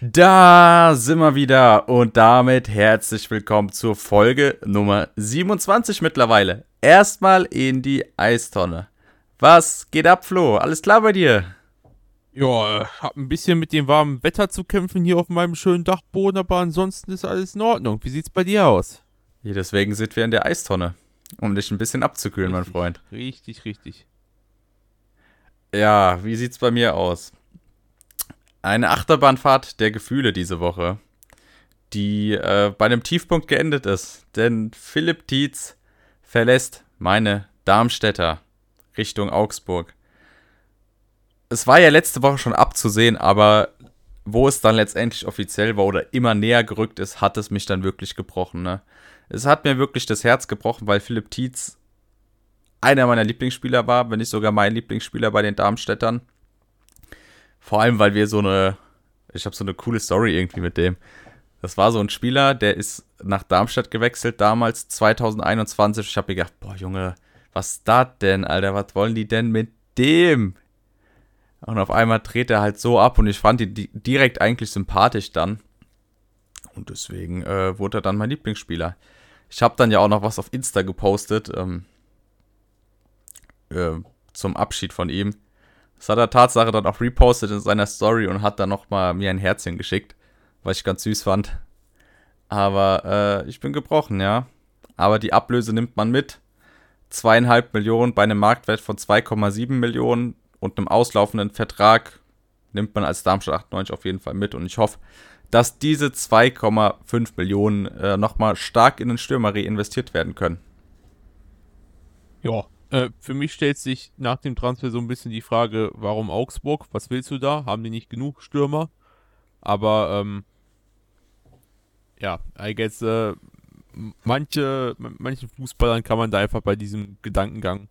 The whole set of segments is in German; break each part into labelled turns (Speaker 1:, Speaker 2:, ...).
Speaker 1: Da sind wir wieder und damit herzlich willkommen zur Folge Nummer 27 mittlerweile. Erstmal in die Eistonne. Was geht ab, Flo? Alles klar bei dir?
Speaker 2: Ja, äh, hab ein bisschen mit dem warmen Wetter zu kämpfen hier auf meinem schönen Dachboden, aber ansonsten ist alles in Ordnung. Wie sieht's bei dir aus?
Speaker 1: Ja, deswegen sind wir in der Eistonne, um dich ein bisschen abzukühlen,
Speaker 2: richtig,
Speaker 1: mein Freund.
Speaker 2: Richtig, richtig.
Speaker 1: Ja, wie sieht's bei mir aus? Eine Achterbahnfahrt der Gefühle diese Woche, die äh, bei einem Tiefpunkt geendet ist. Denn Philipp Tietz verlässt meine Darmstädter Richtung Augsburg. Es war ja letzte Woche schon abzusehen, aber wo es dann letztendlich offiziell war oder immer näher gerückt ist, hat es mich dann wirklich gebrochen. Ne? Es hat mir wirklich das Herz gebrochen, weil Philipp Tietz einer meiner Lieblingsspieler war, wenn nicht sogar mein Lieblingsspieler bei den Darmstädtern. Vor allem, weil wir so eine, ich habe so eine coole Story irgendwie mit dem. Das war so ein Spieler, der ist nach Darmstadt gewechselt damals, 2021. Ich habe mir gedacht, boah, Junge, was ist das denn, Alter? Was wollen die denn mit dem? Und auf einmal dreht er halt so ab und ich fand ihn direkt eigentlich sympathisch dann. Und deswegen äh, wurde er dann mein Lieblingsspieler. Ich habe dann ja auch noch was auf Insta gepostet ähm, äh, zum Abschied von ihm. Das hat er Tatsache dann auch repostet in seiner Story und hat dann nochmal mir ein Herzchen geschickt, was ich ganz süß fand. Aber äh, ich bin gebrochen, ja. Aber die Ablöse nimmt man mit. Zweieinhalb Millionen bei einem Marktwert von 2,7 Millionen und einem auslaufenden Vertrag nimmt man als Darmstadt 98 auf jeden Fall mit. Und ich hoffe, dass diese 2,5 Millionen äh, nochmal stark in den Stürmer reinvestiert werden können.
Speaker 2: Ja, äh, für mich stellt sich nach dem Transfer so ein bisschen die Frage, warum Augsburg? Was willst du da? Haben die nicht genug Stürmer? Aber ähm, ja, I guess äh, manche, manchen Fußballern kann man da einfach bei diesem Gedankengang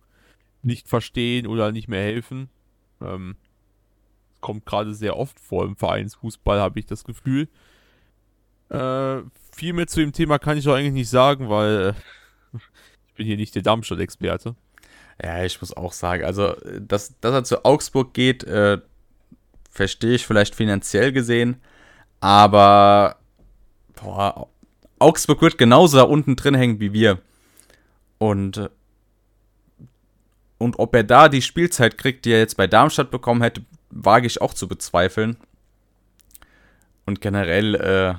Speaker 2: nicht verstehen oder nicht mehr helfen. Ähm, kommt gerade sehr oft vor im Vereinsfußball, habe ich das Gefühl. Äh, viel mehr zu dem Thema kann ich auch eigentlich nicht sagen, weil äh, ich bin hier nicht der Darmstadt-Experte.
Speaker 1: Ja, ich muss auch sagen, also, dass, dass er zu Augsburg geht, äh, verstehe ich vielleicht finanziell gesehen, aber boah, Augsburg wird genauso da unten drin hängen wie wir. Und, und ob er da die Spielzeit kriegt, die er jetzt bei Darmstadt bekommen hätte, wage ich auch zu bezweifeln. Und generell äh,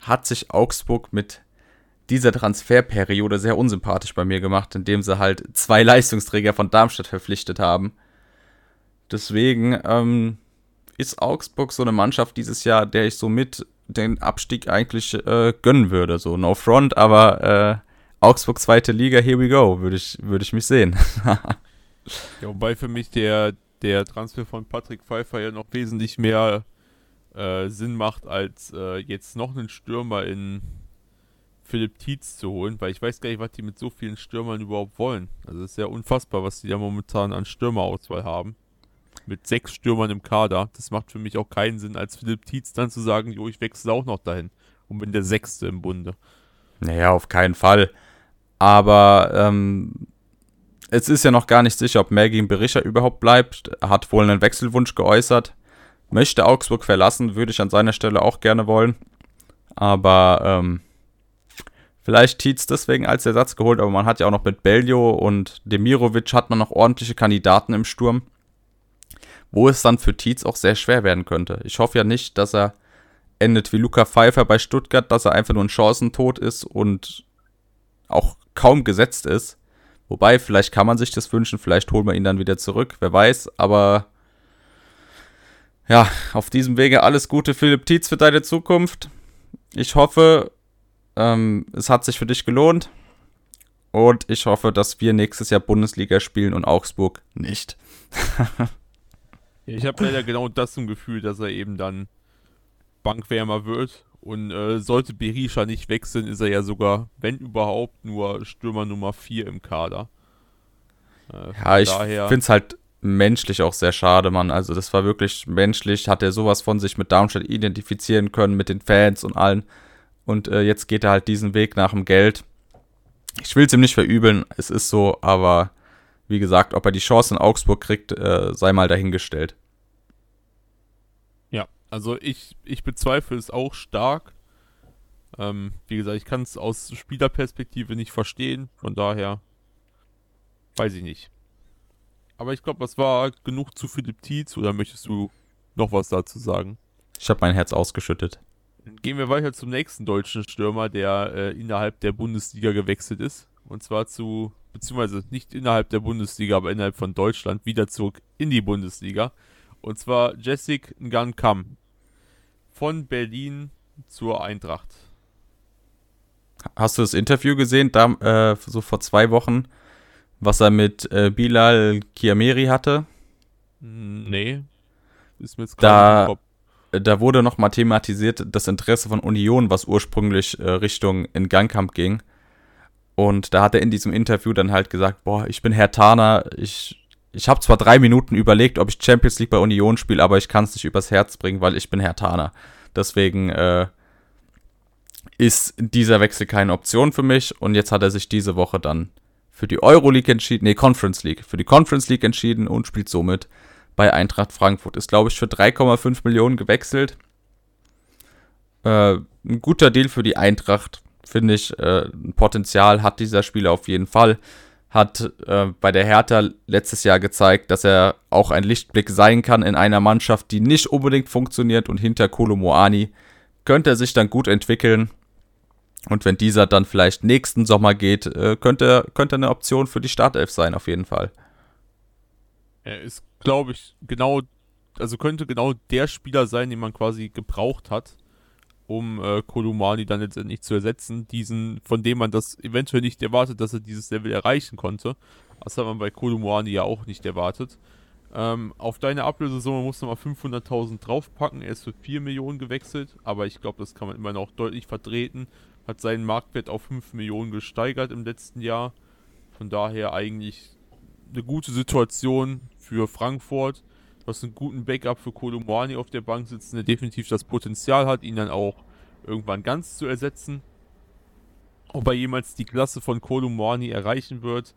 Speaker 1: hat sich Augsburg mit dieser Transferperiode sehr unsympathisch bei mir gemacht, indem sie halt zwei Leistungsträger von Darmstadt verpflichtet haben. Deswegen ähm, ist Augsburg so eine Mannschaft dieses Jahr, der ich so mit den Abstieg eigentlich äh, gönnen würde. So no front, aber äh, Augsburg zweite Liga, here we go, würde ich, würd ich mich sehen.
Speaker 2: ja, wobei für mich der, der Transfer von Patrick Pfeiffer ja noch wesentlich mehr äh, Sinn macht, als äh, jetzt noch einen Stürmer in Philipp Tietz zu holen, weil ich weiß gar nicht, was die mit so vielen Stürmern überhaupt wollen. Also es ist ja unfassbar, was die da momentan an Stürmerauswahl haben. Mit sechs Stürmern im Kader. Das macht für mich auch keinen Sinn, als Philipp Tietz dann zu sagen, jo, ich wechsle auch noch dahin und bin der Sechste im Bunde.
Speaker 1: Naja, auf keinen Fall. Aber ähm, es ist ja noch gar nicht sicher, ob Mergin Berisha überhaupt bleibt. Er hat wohl einen Wechselwunsch geäußert. Möchte Augsburg verlassen, würde ich an seiner Stelle auch gerne wollen. Aber ähm, Vielleicht Tietz deswegen als Ersatz geholt, aber man hat ja auch noch mit Beljo und Demirovic hat man noch ordentliche Kandidaten im Sturm, wo es dann für Tietz auch sehr schwer werden könnte. Ich hoffe ja nicht, dass er endet wie Luca Pfeiffer bei Stuttgart, dass er einfach nur ein Chancentod ist und auch kaum gesetzt ist. Wobei, vielleicht kann man sich das wünschen, vielleicht holen wir ihn dann wieder zurück, wer weiß, aber ja, auf diesem Wege alles Gute, Philipp Tietz, für deine Zukunft. Ich hoffe, ähm, es hat sich für dich gelohnt. Und ich hoffe, dass wir nächstes Jahr Bundesliga spielen und Augsburg nicht.
Speaker 2: ich habe leider genau das im Gefühl, dass er eben dann Bankwärmer wird. Und äh, sollte Berisha nicht wechseln, ist er ja sogar, wenn überhaupt, nur Stürmer Nummer 4 im Kader.
Speaker 1: Äh, ja, ich finde es halt menschlich auch sehr schade, Mann. Also das war wirklich menschlich, hat er sowas von sich mit Darmstadt identifizieren können, mit den Fans und allen. Und äh, jetzt geht er halt diesen Weg nach dem Geld. Ich will es ihm nicht verübeln, es ist so, aber Wie gesagt, ob er die Chance in Augsburg kriegt, äh, sei mal dahingestellt.
Speaker 2: Ja, also ich, ich bezweifle es auch stark. Ähm, wie gesagt, ich kann es aus Spielerperspektive nicht verstehen. Von daher weiß ich nicht. Aber ich glaube, das war genug zu Philipp Tietz. Oder möchtest du noch was dazu sagen?
Speaker 1: Ich habe mein Herz ausgeschüttet.
Speaker 2: Gehen wir weiter zum nächsten deutschen Stürmer, der äh, innerhalb der Bundesliga gewechselt ist. Und zwar zu, beziehungsweise nicht innerhalb der Bundesliga, aber innerhalb von Deutschland, wieder zurück in die Bundesliga. Und zwar Jessic Ngankam von Berlin zur Eintracht.
Speaker 1: Hast du das Interview gesehen, da, äh, so vor zwei Wochen, was er mit äh, Bilal Kiameri hatte?
Speaker 2: Hm, Nee. Ist mir jetzt
Speaker 1: Da-
Speaker 2: gerade im Kopf.
Speaker 1: Da wurde nochmal thematisiert das Interesse von Union, was ursprünglich äh, Richtung in Gangkamp ging. Und da hat er in diesem Interview dann halt gesagt, boah, ich bin Herr Tana, ich, ich habe zwar drei Minuten überlegt, ob ich Champions League bei Union spiele, aber ich kann es nicht übers Herz bringen, weil ich bin Herr Tana. Deswegen äh, ist dieser Wechsel keine Option für mich und jetzt hat er sich diese Woche dann für die Euroleague entschieden, nee, Conference League, für die Conference League entschieden und spielt somit bei Eintracht Frankfurt. Ist, glaube ich, für 3,5 Millionen gewechselt. Äh, ein guter Deal für die Eintracht, finde ich. Äh, ein Potenzial hat dieser Spieler auf jeden Fall. Hat äh, bei der Hertha letztes Jahr gezeigt, dass er auch ein Lichtblick sein kann in einer Mannschaft, die nicht unbedingt funktioniert und hinter Kolo Moani könnte er sich dann gut entwickeln. Und wenn dieser dann vielleicht nächsten Sommer geht, äh, könnte, könnte eine Option für die Startelf sein, auf jeden Fall.
Speaker 2: Er ist, glaube ich, genau, also könnte genau der Spieler sein, den man quasi gebraucht hat, um äh, Kolumani dann letztendlich zu ersetzen. Diesen, von dem man das eventuell nicht erwartet, dass er dieses Level erreichen konnte. Das hat man bei Kolumani ja auch nicht erwartet. Ähm, auf deine Ablösesumme muss man mal 500.000 draufpacken. Er ist für 4 Millionen gewechselt, aber ich glaube, das kann man immer noch deutlich vertreten. Hat seinen Marktwert auf 5 Millionen gesteigert im letzten Jahr. Von daher eigentlich eine gute Situation für Frankfurt. Du hast einen guten Backup für Kolumani auf der Bank sitzen, der definitiv das Potenzial hat, ihn dann auch irgendwann ganz zu ersetzen. Ob er jemals die Klasse von Kolumani erreichen wird,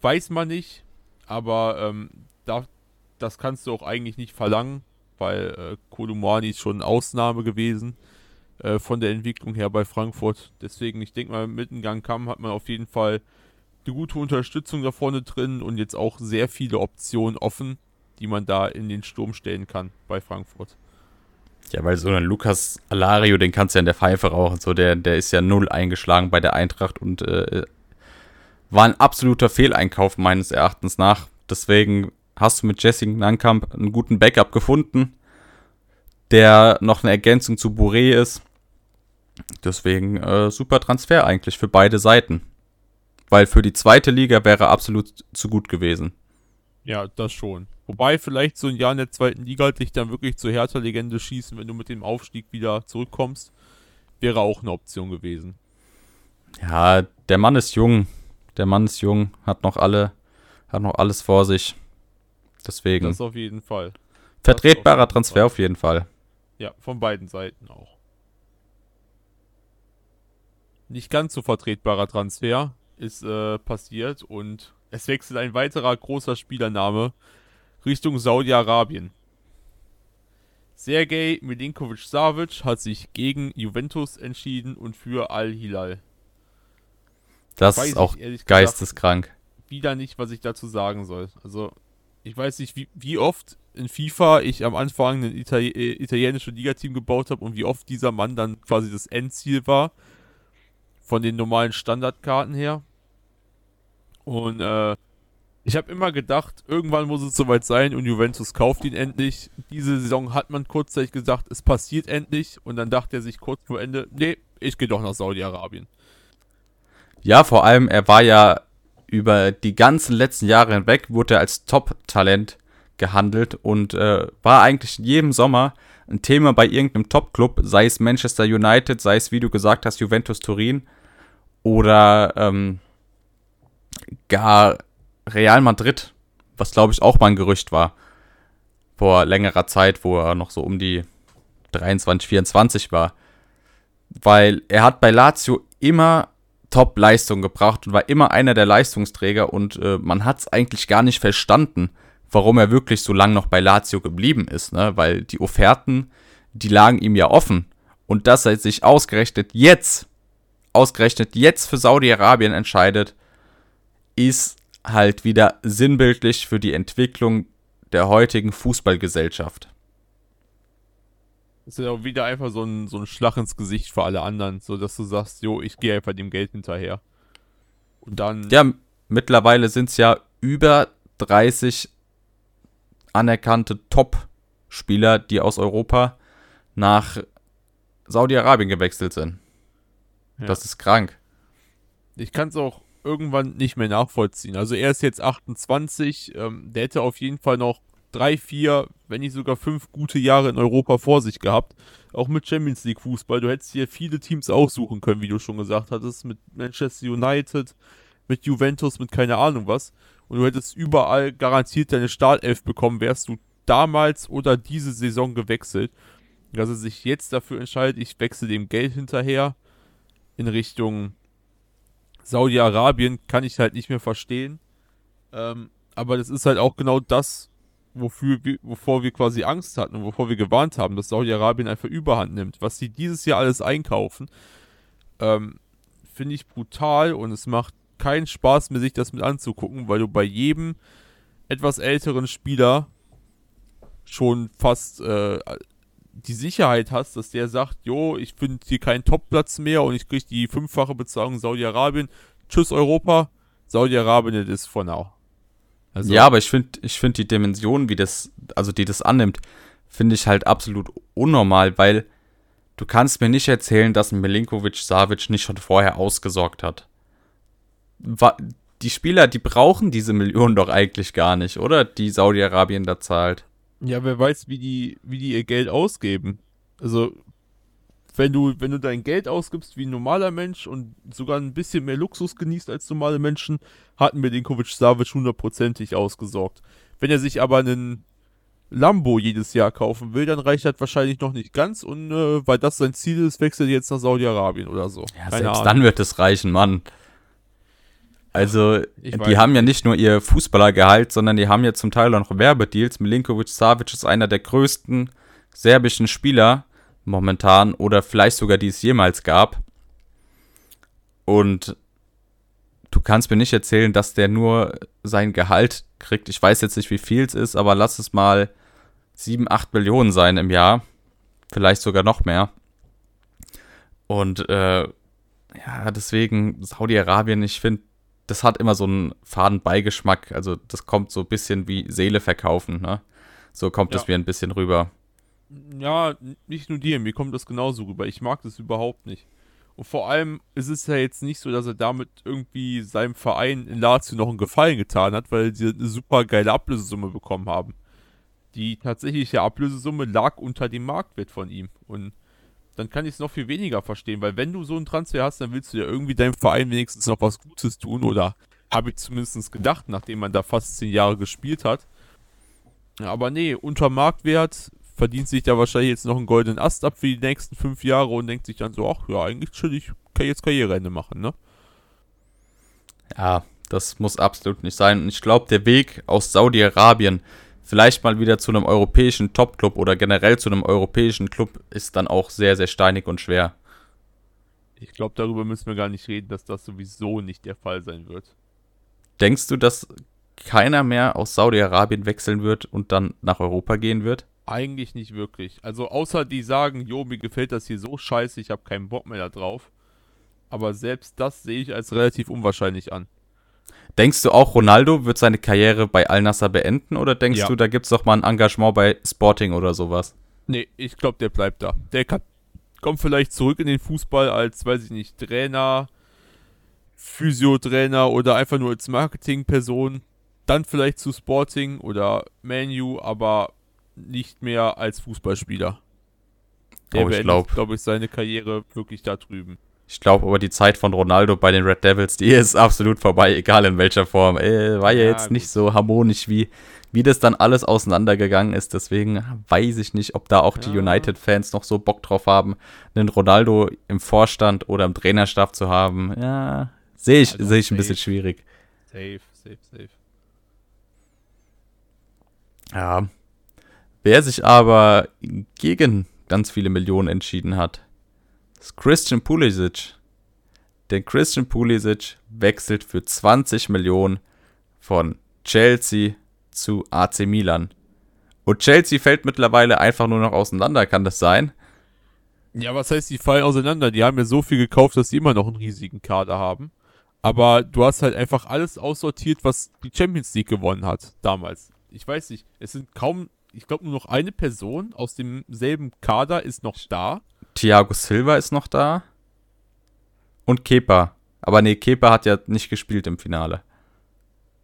Speaker 2: weiß man nicht. Aber ähm, da, das kannst du auch eigentlich nicht verlangen, weil äh, ist schon eine Ausnahme gewesen äh, von der Entwicklung her bei Frankfurt. Deswegen, ich denke mal, mit dem Gang Kamm hat man auf jeden Fall eine gute Unterstützung da vorne drin und jetzt auch sehr viele Optionen offen, die man da in den Sturm stellen kann bei Frankfurt.
Speaker 1: Ja, weil so ein Lukas Alario, den kannst du ja in der Pfeife rauchen. So, der, der ist ja null eingeschlagen bei der Eintracht und äh, war ein absoluter Fehleinkauf meines Erachtens nach. Deswegen hast du mit Jesse Nankamp einen guten Backup gefunden, der noch eine Ergänzung zu Bourré ist. Deswegen äh, super Transfer eigentlich für beide Seiten. Weil für die zweite Liga wäre er absolut zu gut gewesen.
Speaker 2: Ja, das schon. Wobei vielleicht so ein Jahr in der zweiten Liga halt dich dann wirklich zur Hertha-Legende schießen, wenn du mit dem Aufstieg wieder zurückkommst, wäre auch eine Option gewesen.
Speaker 1: Ja, der Mann ist jung. Der Mann ist jung, hat noch alle, hat noch alles vor sich. Deswegen
Speaker 2: Das auf jeden Fall.
Speaker 1: vertretbarer
Speaker 2: auf jeden
Speaker 1: Transfer
Speaker 2: Fall.
Speaker 1: auf jeden Fall.
Speaker 2: Ja, von beiden Seiten auch. Nicht ganz so vertretbarer Transfer ist äh, passiert und es wechselt ein weiterer großer Spielername Richtung Saudi-Arabien. Sergej Milinkovic-Savic hat sich gegen Juventus entschieden und für Al-Hilal.
Speaker 1: Das ist
Speaker 2: ich
Speaker 1: auch
Speaker 2: gesagt
Speaker 1: geisteskrank.
Speaker 2: wieder nicht, was ich dazu sagen soll. Also, ich weiß nicht, wie, wie oft in FIFA ich am Anfang ein Itali äh, italienisches Ligateam gebaut habe und wie oft dieser Mann dann quasi das Endziel war. Von den normalen Standardkarten her. Und äh, ich habe immer gedacht, irgendwann muss es soweit sein und Juventus kauft ihn endlich. Diese Saison hat man kurzzeitig gesagt, es passiert endlich. Und dann dachte er sich kurz vor Ende, nee, ich gehe doch nach Saudi-Arabien.
Speaker 1: Ja, vor allem, er war ja über die ganzen letzten Jahre hinweg, wurde er als Top-Talent gehandelt und äh, war eigentlich jedem Sommer ein Thema bei irgendeinem Top-Club, sei es Manchester United, sei es, wie du gesagt hast, Juventus Turin oder ähm, gar Real Madrid, was glaube ich auch mal ein Gerücht war vor längerer Zeit, wo er noch so um die 23, 24 war. Weil er hat bei Lazio immer Top-Leistung gebracht und war immer einer der Leistungsträger und äh, man hat es eigentlich gar nicht verstanden, warum er wirklich so lange noch bei Lazio geblieben ist, ne? Weil die Offerten, die lagen ihm ja offen. Und dass er sich ausgerechnet jetzt, ausgerechnet jetzt für Saudi-Arabien entscheidet, ist halt wieder sinnbildlich für die Entwicklung der heutigen Fußballgesellschaft.
Speaker 2: Das ist ja auch wieder einfach so ein, so ein Schlag ins Gesicht für alle anderen, so dass du sagst, jo, ich gehe einfach dem Geld hinterher.
Speaker 1: Und dann. Ja, mittlerweile sind es ja über 30 anerkannte Top-Spieler, die aus Europa nach Saudi-Arabien gewechselt sind. Ja. Das ist krank.
Speaker 2: Ich kann es auch irgendwann nicht mehr nachvollziehen. Also er ist jetzt 28, ähm, der hätte auf jeden Fall noch drei, vier, wenn nicht sogar fünf gute Jahre in Europa vor sich gehabt. Auch mit Champions League Fußball. Du hättest hier viele Teams aussuchen können, wie du schon gesagt hattest. Mit Manchester United, mit Juventus, mit keine Ahnung was. Und du hättest überall garantiert deine Startelf bekommen, wärst du damals oder diese Saison gewechselt. Dass er sich jetzt dafür entscheidet, ich wechsle dem Geld hinterher in Richtung Saudi-Arabien, kann ich halt nicht mehr verstehen. Ähm, aber das ist halt auch genau das, wofür wir, wovor wir quasi Angst hatten und wovor wir gewarnt haben, dass Saudi-Arabien einfach Überhand nimmt. Was sie dieses Jahr alles einkaufen, ähm, finde ich brutal und es macht keinen Spaß mehr, sich das mit anzugucken, weil du bei jedem etwas älteren Spieler schon fast äh, die Sicherheit hast, dass der sagt, jo, ich finde hier keinen Topplatz mehr und ich kriege die fünffache Bezahlung Saudi-Arabien. Tschüss Europa, Saudi-Arabien ist for now.
Speaker 1: Also, ja, aber ich finde ich find die Dimension, wie das, also die das annimmt, finde ich halt absolut unnormal, weil du kannst mir nicht erzählen, dass Milinkovic Savic nicht schon vorher ausgesorgt hat. Die Spieler, die brauchen diese Millionen doch eigentlich gar nicht, oder? Die Saudi-Arabien da zahlt.
Speaker 2: Ja, wer weiß, wie die, wie die ihr Geld ausgeben. Also, wenn du, wenn du dein Geld ausgibst wie ein normaler Mensch und sogar ein bisschen mehr Luxus genießt als normale Menschen, hatten Milinkovic Savic hundertprozentig ausgesorgt. Wenn er sich aber einen Lambo jedes Jahr kaufen will, dann reicht das wahrscheinlich noch nicht ganz und äh, weil das sein Ziel ist, wechselt er jetzt nach Saudi-Arabien oder so.
Speaker 1: Ja, Keine selbst Ahnung. dann wird es reichen, Mann. Also, die haben ja nicht nur ihr Fußballergehalt, sondern die haben ja zum Teil auch noch Werbedeals. Milinkovic Savic ist einer der größten serbischen Spieler momentan oder vielleicht sogar die es jemals gab. Und du kannst mir nicht erzählen, dass der nur sein Gehalt kriegt. Ich weiß jetzt nicht, wie viel es ist, aber lass es mal 7, 8 Millionen sein im Jahr. Vielleicht sogar noch mehr. Und äh, ja, deswegen Saudi-Arabien, ich finde, das hat immer so einen faden Beigeschmack. Also das kommt so ein bisschen wie Seele verkaufen, ne? So kommt es mir ein bisschen rüber.
Speaker 2: Ja, nicht nur dir, mir kommt das genauso rüber. Ich mag das überhaupt nicht. Und vor allem ist es ja jetzt nicht so, dass er damit irgendwie seinem Verein in Lazio noch einen Gefallen getan hat, weil sie eine super geile Ablösesumme bekommen haben. Die tatsächliche Ablösesumme lag unter dem Marktwert von ihm. Und dann kann ich es noch viel weniger verstehen, weil wenn du so einen Transfer hast, dann willst du ja irgendwie deinem Verein wenigstens noch was Gutes tun oder habe ich zumindest gedacht, nachdem man da fast zehn Jahre gespielt hat. Aber nee, unter Marktwert verdient sich da wahrscheinlich jetzt noch einen goldenen Ast ab für die nächsten fünf Jahre und denkt sich dann so, ach ja, eigentlich chillig, kann jetzt Karriereende machen, ne?
Speaker 1: Ja, das muss absolut nicht sein. Und ich glaube, der Weg aus Saudi-Arabien vielleicht mal wieder zu einem europäischen Top-Club oder generell zu einem europäischen Club ist dann auch sehr, sehr steinig und schwer.
Speaker 2: Ich glaube, darüber müssen wir gar nicht reden, dass das sowieso nicht der Fall sein wird.
Speaker 1: Denkst du, dass keiner mehr aus Saudi-Arabien wechseln wird und dann nach Europa gehen wird?
Speaker 2: Eigentlich nicht wirklich. Also außer die sagen, jo, mir gefällt das hier so scheiße, ich habe keinen Bock mehr da drauf. Aber selbst das sehe ich als relativ unwahrscheinlich an.
Speaker 1: Denkst du auch, Ronaldo wird seine Karriere bei Al Nassr beenden oder denkst ja. du, da gibt es doch mal ein Engagement bei Sporting oder sowas?
Speaker 2: Nee, ich glaube, der bleibt da. Der kann, kommt vielleicht zurück in den Fußball als, weiß ich nicht, Trainer, Physiotrainer oder einfach nur als Marketingperson. Dann vielleicht zu Sporting oder Manu, aber nicht mehr als Fußballspieler. Der oh, beendet, glaube ich, seine Karriere wirklich da drüben.
Speaker 1: Ich glaube aber die Zeit von Ronaldo bei den Red Devils, die ist absolut vorbei, egal in welcher Form. Äh, war ja, ja jetzt gut. nicht so harmonisch, wie, wie das dann alles auseinandergegangen ist. Deswegen weiß ich nicht, ob da auch ja. die United-Fans noch so Bock drauf haben, einen Ronaldo im Vorstand oder im Trainerstab zu haben. Ja, sehe ich, also seh ich ein bisschen schwierig. Safe, safe, safe. Ja. Wer sich aber gegen ganz viele Millionen entschieden hat, ist Christian Pulisic. Denn Christian Pulisic wechselt für 20 Millionen von Chelsea zu AC Milan. Und Chelsea fällt mittlerweile einfach nur noch auseinander, kann das sein?
Speaker 2: Ja, was heißt, die fallen auseinander? Die haben ja so viel gekauft, dass sie immer noch einen riesigen Kader haben. Aber du hast halt einfach alles aussortiert, was die Champions League gewonnen hat damals. Ich weiß nicht, es sind kaum, ich glaube nur noch eine Person aus demselben Kader ist noch da.
Speaker 1: Thiago Silva ist noch da. Und Kepa. Aber nee, Kepa hat ja nicht gespielt im Finale.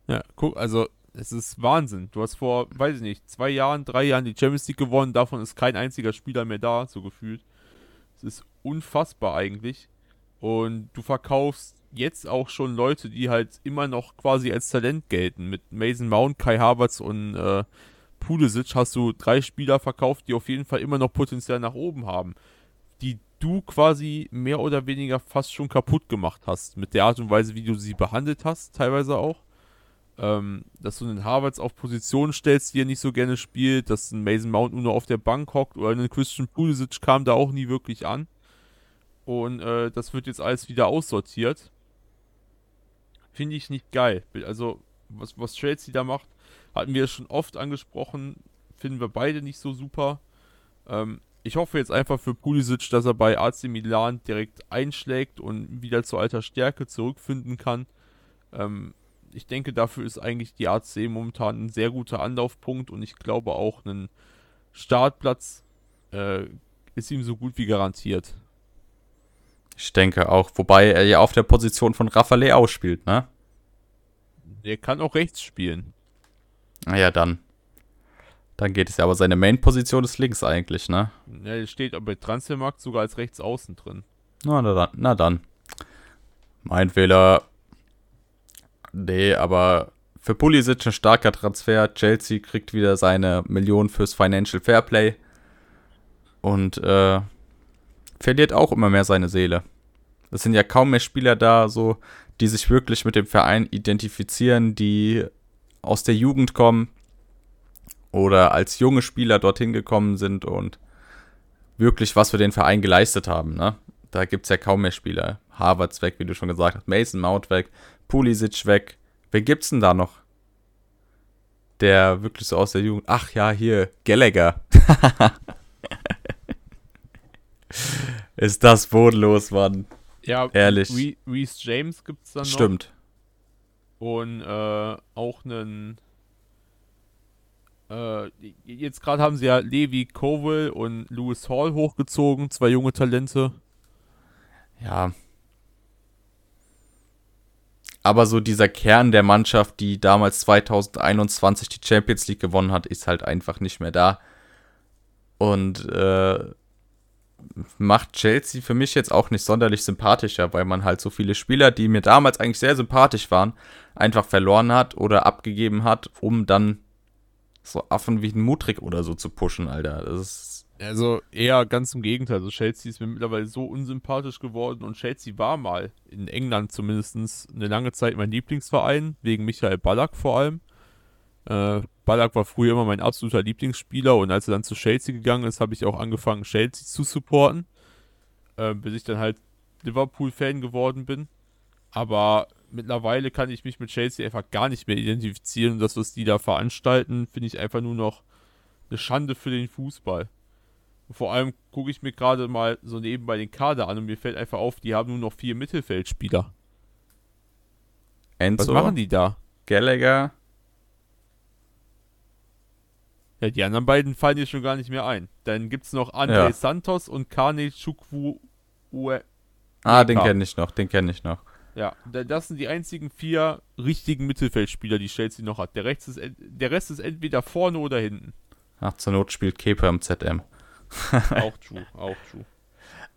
Speaker 2: Ja, guck, also es ist Wahnsinn. Du hast vor, weiß ich nicht, zwei Jahren, drei Jahren die Champions League gewonnen. Davon ist kein einziger Spieler mehr da, so gefühlt. Es ist unfassbar eigentlich. Und du verkaufst jetzt auch schon Leute, die halt immer noch quasi als Talent gelten. Mit Mason Mount, Kai Havertz und äh, Pulisic hast du drei Spieler verkauft, die auf jeden Fall immer noch Potenzial nach oben haben die du quasi mehr oder weniger fast schon kaputt gemacht hast. Mit der Art und Weise, wie du sie behandelt hast, teilweise auch. Ähm, dass du einen Harvards auf Position stellst, die er nicht so gerne spielt, dass ein Mason Mount nur auf der Bank hockt oder ein Christian Pulisic kam da auch nie wirklich an. Und äh, das wird jetzt alles wieder aussortiert. Finde ich nicht geil. Also, was, was Chelsea da macht, hatten wir schon oft angesprochen, finden wir beide nicht so super. Ähm, ich hoffe jetzt einfach für Pulisic, dass er bei AC Milan direkt einschlägt und wieder zu alter Stärke zurückfinden kann. Ähm, ich denke, dafür ist eigentlich die AC momentan ein sehr guter Anlaufpunkt und ich glaube auch, ein Startplatz äh, ist ihm so gut wie garantiert.
Speaker 1: Ich denke auch, wobei er ja auf der Position von Rafa Leao spielt, ne?
Speaker 2: Der kann auch rechts spielen.
Speaker 1: Naja, dann. Dann geht es ja, aber seine Main-Position ist links eigentlich, ne?
Speaker 2: Ja, steht aber bei Transfermarkt sogar als rechts außen drin.
Speaker 1: Na, na dann. Na dann. Mein Fehler. Nee, aber für Pulisic ein starker Transfer. Chelsea kriegt wieder seine Million fürs Financial Fairplay. Und äh, verliert auch immer mehr seine Seele. Es sind ja kaum mehr Spieler da, so, die sich wirklich mit dem Verein identifizieren, die aus der Jugend kommen, oder als junge Spieler dorthin gekommen sind und wirklich was für den Verein geleistet haben. Ne? Da gibt es ja kaum mehr Spieler. Harvards weg, wie du schon gesagt hast, Mason Mount weg, Pulisic weg. Wer gibt's denn da noch? Der wirklich so aus der Jugend. Ach ja, hier, Gallagher. Ist das bodenlos, Mann.
Speaker 2: Ja, ehrlich. Reese James gibt's dann
Speaker 1: noch. Stimmt.
Speaker 2: Und äh, auch einen äh, jetzt gerade haben sie ja Levi Cowell und Lewis Hall hochgezogen, zwei junge Talente.
Speaker 1: Ja. Aber so dieser Kern der Mannschaft, die damals 2021 die Champions League gewonnen hat, ist halt einfach nicht mehr da. Und äh, macht Chelsea für mich jetzt auch nicht sonderlich sympathischer, weil man halt so viele Spieler, die mir damals eigentlich sehr sympathisch waren, einfach verloren hat oder abgegeben hat, um dann so Affen wie ein Mutrik oder so zu pushen, Alter. Das ist.
Speaker 2: Also eher ganz im Gegenteil. Also Chelsea ist mir mittlerweile so unsympathisch geworden und Chelsea war mal in England zumindest eine lange Zeit mein Lieblingsverein, wegen Michael Ballack vor allem. Äh, Ballack war früher immer mein absoluter Lieblingsspieler und als er dann zu Chelsea gegangen ist, habe ich auch angefangen, Chelsea zu supporten. Äh, bis ich dann halt Liverpool-Fan geworden bin. Aber mittlerweile kann ich mich mit Chelsea einfach gar nicht mehr identifizieren und das, was die da veranstalten, finde ich einfach nur noch eine Schande für den Fußball. Und vor allem gucke ich mir gerade mal so nebenbei den Kader an und mir fällt einfach auf, die haben nur noch vier Mittelfeldspieler.
Speaker 1: Enzo,
Speaker 2: was machen die da?
Speaker 1: Gallagher.
Speaker 2: Ja, die anderen beiden fallen dir schon gar nicht mehr ein. Dann gibt es noch André ja. Santos und Kane Chukwu.
Speaker 1: Ah, den kenne ich noch, den kenne ich noch.
Speaker 2: Ja, das sind die einzigen vier richtigen Mittelfeldspieler, die Chelsea noch hat. Der, Rest ist, der Rest ist entweder vorne oder hinten.
Speaker 1: Ach, zur Not spielt Kepa im ZM.
Speaker 2: auch true, auch true.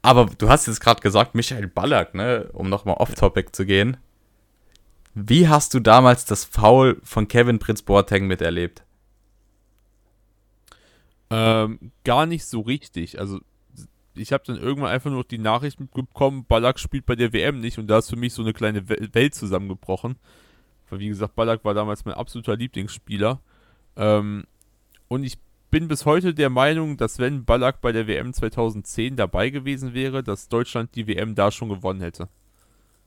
Speaker 1: Aber du hast jetzt gerade gesagt, Michael Ballack, ne? Um nochmal off-topic zu gehen. Wie hast du damals das Foul von Kevin Prince Boateng miterlebt?
Speaker 2: Ähm, gar nicht so richtig. Also ich habe dann irgendwann einfach nur die Nachricht mitbekommen, Ballack spielt bei der WM nicht und da ist für mich so eine kleine Welt zusammengebrochen. Weil wie gesagt, Ballack war damals mein absoluter Lieblingsspieler. Ähm, und ich bin bis heute der Meinung, dass wenn Ballack bei der WM 2010 dabei gewesen wäre, dass Deutschland die WM da schon gewonnen hätte.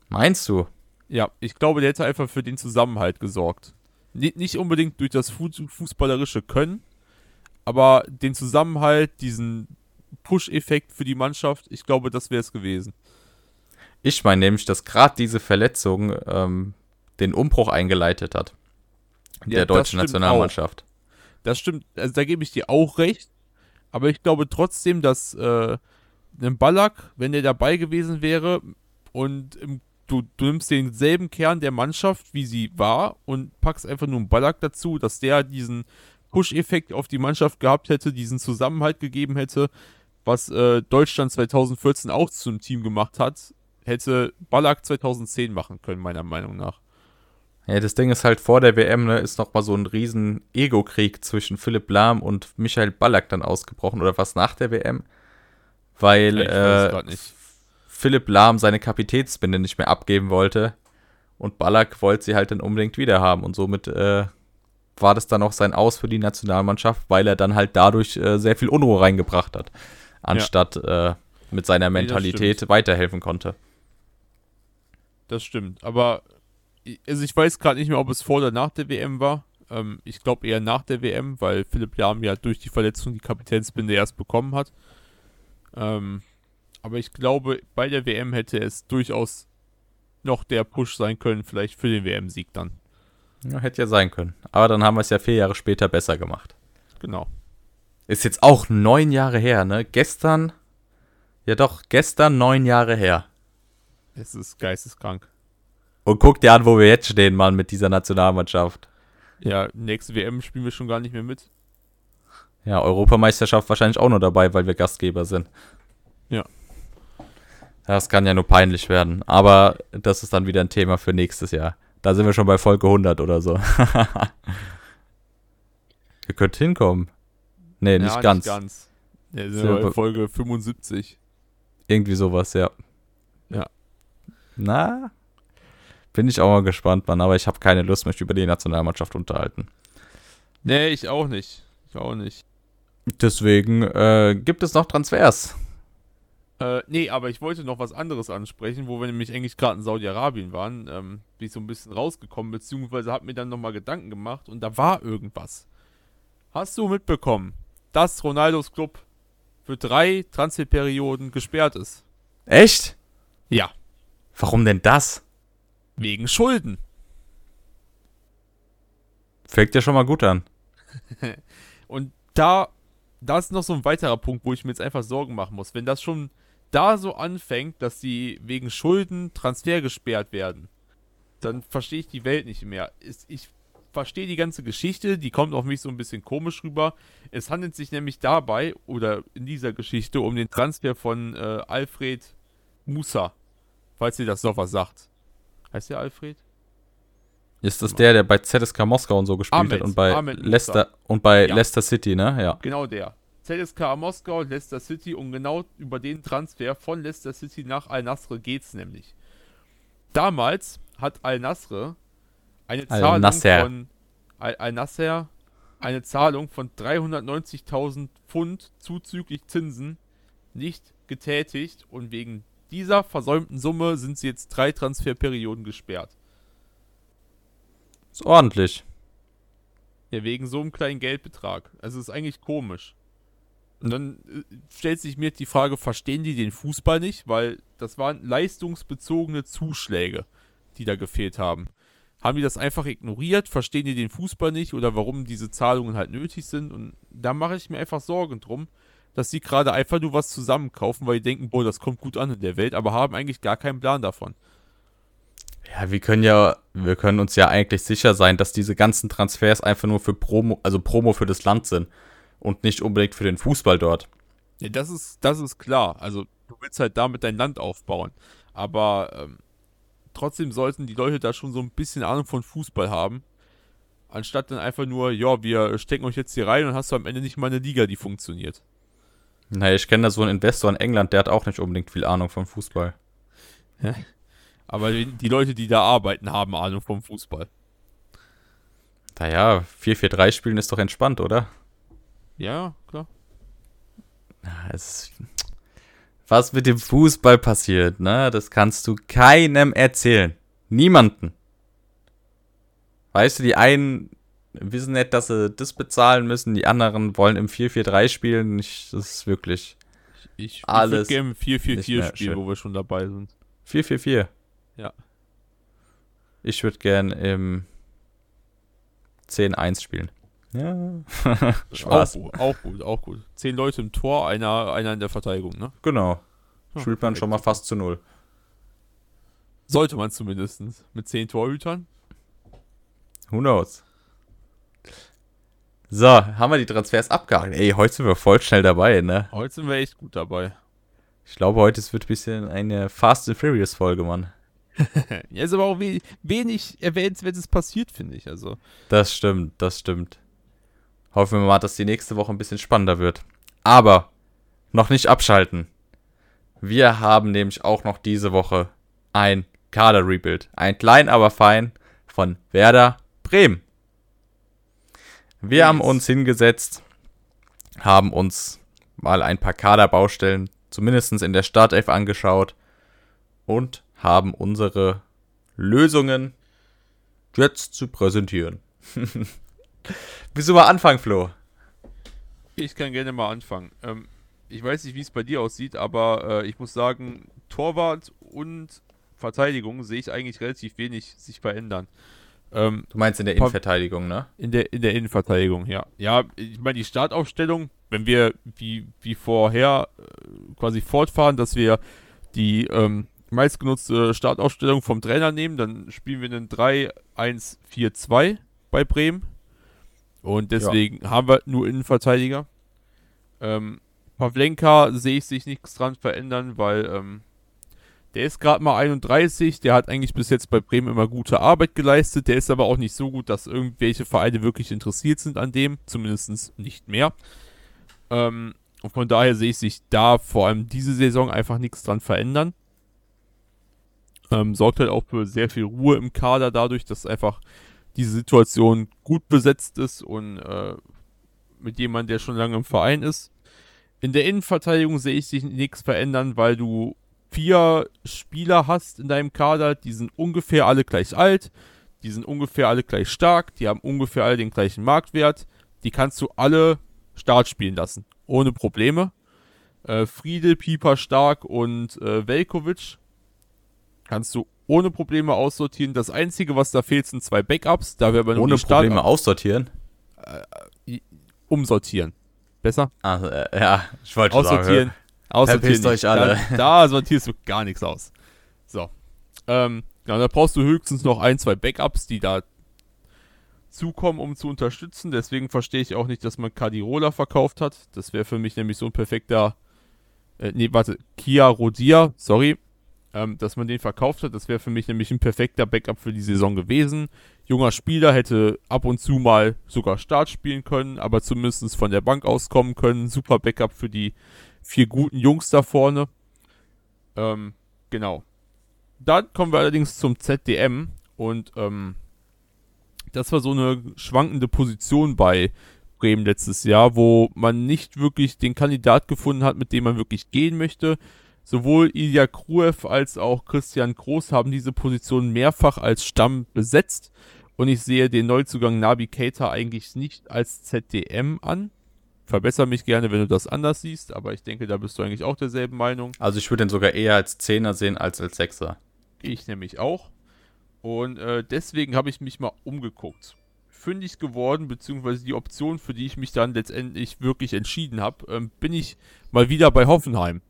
Speaker 1: Meinst du?
Speaker 2: Ja, ich glaube, der hätte einfach für den Zusammenhalt gesorgt. Nicht unbedingt durch das fußballerische Können, aber den Zusammenhalt, diesen Push-Effekt für die Mannschaft, ich glaube, das wäre es gewesen.
Speaker 1: Ich meine nämlich, dass gerade diese Verletzung ähm, den Umbruch eingeleitet hat. Ja, der deutschen Nationalmannschaft.
Speaker 2: Auch. Das stimmt, also da gebe ich dir auch recht. Aber ich glaube trotzdem, dass äh, ein Ballack, wenn der dabei gewesen wäre und im, du, du nimmst denselben Kern der Mannschaft, wie sie war, und packst einfach nur einen Ballack dazu, dass der diesen Push-Effekt auf die Mannschaft gehabt hätte, diesen Zusammenhalt gegeben hätte, was äh, Deutschland 2014 auch zum Team gemacht hat, hätte Ballack 2010 machen können, meiner Meinung nach.
Speaker 1: Ja, das Ding ist halt vor der WM, ne, ist nochmal so ein riesen Ego-Krieg zwischen Philipp Lahm und Michael Ballack dann ausgebrochen oder was nach der WM. Weil äh, Philipp Lahm seine Kapitätsbinde nicht mehr abgeben wollte und Ballack wollte sie halt dann unbedingt wieder haben und somit äh, war das dann auch sein Aus für die Nationalmannschaft, weil er dann halt dadurch äh, sehr viel Unruhe reingebracht hat, anstatt ja. Äh, mit seiner Mentalität nee, weiterhelfen konnte.
Speaker 2: Das stimmt, aber also ich weiß gerade nicht mehr, ob es vor oder nach der WM war. Ähm, ich glaube eher nach der WM, weil Philipp Lahm ja durch die Verletzung die Kapitänsbinde erst bekommen hat. Ähm, aber ich glaube, bei der WM hätte es durchaus noch der Push sein können, vielleicht für den WM-Sieg dann.
Speaker 1: Ja, hätte ja sein können. Aber dann haben wir es ja vier Jahre später besser gemacht.
Speaker 2: Genau.
Speaker 1: Ist jetzt auch neun Jahre her, ne? Gestern, ja doch, gestern neun Jahre her.
Speaker 2: Es ist geisteskrank.
Speaker 1: Und guck dir an, wo wir jetzt stehen, Mann, mit dieser Nationalmannschaft.
Speaker 2: Ja, nächste WM spielen wir schon gar nicht mehr mit.
Speaker 1: Ja, Europameisterschaft wahrscheinlich auch nur dabei, weil wir Gastgeber sind.
Speaker 2: Ja.
Speaker 1: Das kann ja nur peinlich werden. Aber das ist dann wieder ein Thema für nächstes Jahr. Da sind wir schon bei Folge 100 oder so. Ihr könnt hinkommen. Nee, nicht ja, ganz. Nicht ganz.
Speaker 2: Ja, sind wir bei Folge 75.
Speaker 1: Irgendwie sowas, ja.
Speaker 2: Ja.
Speaker 1: Na, bin ich auch mal gespannt, Mann, aber ich habe keine Lust, mich über die Nationalmannschaft unterhalten.
Speaker 2: Nee, ich auch nicht. Ich auch nicht.
Speaker 1: Deswegen äh, gibt es noch Transfers.
Speaker 2: Äh, nee, aber ich wollte noch was anderes ansprechen, wo wir nämlich eigentlich gerade in Saudi-Arabien waren. Ähm, bin ich so ein bisschen rausgekommen, beziehungsweise habe mir dann nochmal Gedanken gemacht und da war irgendwas. Hast du mitbekommen, dass Ronaldos Club für drei Transferperioden gesperrt ist?
Speaker 1: Echt?
Speaker 2: Ja.
Speaker 1: Warum denn das?
Speaker 2: Wegen Schulden.
Speaker 1: Fängt ja schon mal gut an.
Speaker 2: und da, da ist noch so ein weiterer Punkt, wo ich mir jetzt einfach Sorgen machen muss. Wenn das schon da so anfängt, dass sie wegen Schulden Transfer gesperrt werden, dann verstehe ich die Welt nicht mehr. Ich verstehe die ganze Geschichte, die kommt auf mich so ein bisschen komisch rüber. Es handelt sich nämlich dabei oder in dieser Geschichte um den Transfer von äh, Alfred Musa, falls ihr das noch was sagt. Heißt der Alfred?
Speaker 1: Ist das der, der bei ZSK Moskau und so gespielt Ahmed, hat und bei Ahmed Leicester und bei ja. Leicester City, ne? Ja.
Speaker 2: Genau der. ZSK Moskau, Leicester City und genau über den Transfer von Leicester City nach Al-Nasr geht's nämlich. Damals hat Al-Nasr eine Zahlung Al von Al-Nasser eine Zahlung von 390.000 Pfund zuzüglich Zinsen nicht getätigt und wegen dieser versäumten Summe sind sie jetzt drei Transferperioden gesperrt.
Speaker 1: Ist ordentlich.
Speaker 2: Ja, wegen so einem kleinen Geldbetrag. Also ist eigentlich komisch. Und dann äh, stellt sich mir die Frage, verstehen die den Fußball nicht? Weil das waren leistungsbezogene Zuschläge, die da gefehlt haben. Haben die das einfach ignoriert? Verstehen die den Fußball nicht? Oder warum diese Zahlungen halt nötig sind? Und da mache ich mir einfach Sorgen drum, dass sie gerade einfach nur was zusammenkaufen, weil die denken, boah, das kommt gut an in der Welt, aber haben eigentlich gar keinen Plan davon.
Speaker 1: Ja, wir können ja, wir können uns ja eigentlich sicher sein, dass diese ganzen Transfers einfach nur für Promo, also Promo für das Land sind und nicht unbedingt für den Fußball dort.
Speaker 2: Ja, das ist, das ist klar. Also du willst halt damit dein Land aufbauen. Aber ähm, trotzdem sollten die Leute da schon so ein bisschen Ahnung von Fußball haben. Anstatt dann einfach nur, ja, wir stecken euch jetzt hier rein und hast du am Ende nicht mal eine Liga, die funktioniert.
Speaker 1: Naja, ich kenne da so einen Investor in England, der hat auch nicht unbedingt viel Ahnung vom Fußball.
Speaker 2: Aber die Leute, die da arbeiten, haben Ahnung vom Fußball.
Speaker 1: Naja, 4-4-3 spielen ist doch entspannt, oder?
Speaker 2: Ja, klar.
Speaker 1: Es, was mit dem Fußball passiert, ne? Das kannst du keinem erzählen. Niemanden. Weißt du, die einen wissen nicht, dass sie das bezahlen müssen, die anderen wollen im 4-4-3 spielen. Ich, das ist wirklich
Speaker 2: Ich, ich
Speaker 1: Alles
Speaker 2: würde gerne
Speaker 1: nicht
Speaker 2: 4-4-4
Speaker 1: mehr
Speaker 2: spielen, wo wir schon dabei sind.
Speaker 1: 4-4-4.
Speaker 2: Ja.
Speaker 1: Ich würde gern im 10-1 spielen. Ja. Spaß.
Speaker 2: Auch gut, auch gut, auch gut. Zehn Leute im Tor, einer, einer in der Verteidigung, ne?
Speaker 1: Genau.
Speaker 2: Ja,
Speaker 1: Spielt man schon mal fast zu null.
Speaker 2: Sollte man zumindest. Mit zehn Torhütern.
Speaker 1: Who knows? So, haben wir die Transfers abgehakt. Ey, heute sind wir voll schnell dabei, ne?
Speaker 2: Heute sind wir echt gut dabei.
Speaker 1: Ich glaube, heute es wird ein bisschen eine Fast and Furious Folge, Mann.
Speaker 2: Ja, ist aber auch we wenig erwähnenswertes passiert, finde ich. Also,
Speaker 1: Das stimmt, das stimmt. Hoffen wir mal, dass die nächste Woche ein bisschen spannender wird. Aber noch nicht abschalten. Wir haben nämlich auch noch diese Woche ein Kader-Rebuild. Ein klein, aber fein von Werder Bremen. Wir
Speaker 2: Yes.
Speaker 1: haben uns hingesetzt, haben uns mal ein paar Kaderbaustellen, zumindest in der Startelf angeschaut und haben unsere Lösungen jetzt zu präsentieren. Willst du mal anfangen, Flo?
Speaker 2: ich kann gerne mal anfangen. Ähm, ich weiß nicht, wie es bei dir aussieht, aber äh, ich muss sagen, Torwart und Verteidigung sehe ich eigentlich relativ wenig sich verändern. Ähm,
Speaker 1: Du meinst in der Innenverteidigung, ne?
Speaker 2: In der, in der Innenverteidigung, ja. Ja, ich meine, die Startaufstellung, wenn wir wie, wie vorher äh, quasi fortfahren, dass wir die ähm, meistgenutzte Startaufstellung vom Trainer nehmen, dann spielen wir einen 3-1-4-2 bei Bremen. Und deswegen haben wir nur Innenverteidiger. Ähm, Pavlenka sehe ich sich nichts dran verändern, weil ähm, der ist gerade mal 31, der hat eigentlich bis jetzt bei Bremen immer gute Arbeit geleistet, der ist aber auch nicht so gut, dass irgendwelche Vereine wirklich interessiert sind an dem, zumindest nicht mehr. Ähm, und von daher sehe ich sich da vor allem diese Saison einfach nichts dran verändern. Ähm, sorgt halt auch für sehr viel Ruhe im Kader dadurch, dass einfach diese Situation gut besetzt ist und äh, mit jemandem, der schon lange im Verein ist. In der Innenverteidigung sehe ich sich nichts verändern, weil du vier Spieler hast in deinem Kader, die sind ungefähr alle gleich alt, die sind ungefähr alle gleich stark, die haben ungefähr alle den gleichen Marktwert, die kannst du alle Start spielen lassen, ohne Probleme. Äh, Friedel, Pieper, Stark und äh, Velkovic kannst du ohne Probleme aussortieren. Das Einzige, was da fehlt, sind zwei Backups. Da wir aber
Speaker 1: Ohne
Speaker 2: Start
Speaker 1: Probleme aussortieren.
Speaker 2: umsortieren. Besser?
Speaker 1: Ah, äh, ja, ich wollte schon
Speaker 2: Aussortieren.
Speaker 1: sagen.
Speaker 2: Aussortieren.
Speaker 1: Verpisst euch alle.
Speaker 2: Da, da sortierst du gar nichts aus. So. Ähm, ja, da brauchst du höchstens noch ein, zwei Backups, die da zukommen, um zu unterstützen. Deswegen verstehe ich auch nicht, dass man Cadirola verkauft hat. Das wäre für mich nämlich so ein perfekter. Äh, nee, warte. Kia Rodia, sorry. Ähm, dass man den verkauft hat, das wäre für mich nämlich ein perfekter Backup für die Saison gewesen. Junger Spieler hätte ab und zu mal sogar Start spielen können, aber zumindest von der Bank aus kommen können. Super Backup für die vier guten Jungs da vorne. Ähm, genau. Dann kommen wir allerdings zum ZDM und ähm, das war so eine schwankende Position bei Bremen letztes Jahr, wo man nicht wirklich den Kandidat gefunden hat, mit dem man wirklich gehen möchte. Sowohl Ilya Kruev als auch Christian Groß haben diese Position mehrfach als Stamm besetzt und ich sehe den Neuzugang Nabi Keita eigentlich nicht als ZDM an. Verbessere mich gerne, wenn du das anders siehst, aber ich denke, da bist du eigentlich auch derselben Meinung.
Speaker 1: Also ich würde den sogar eher als Zehner sehen als als Sechser.
Speaker 2: Ich nämlich auch. Und äh, deswegen habe ich mich mal umgeguckt. Fündig geworden, beziehungsweise die Option, für die ich mich dann letztendlich wirklich entschieden habe, ähm, bin ich mal wieder bei Hoffenheim.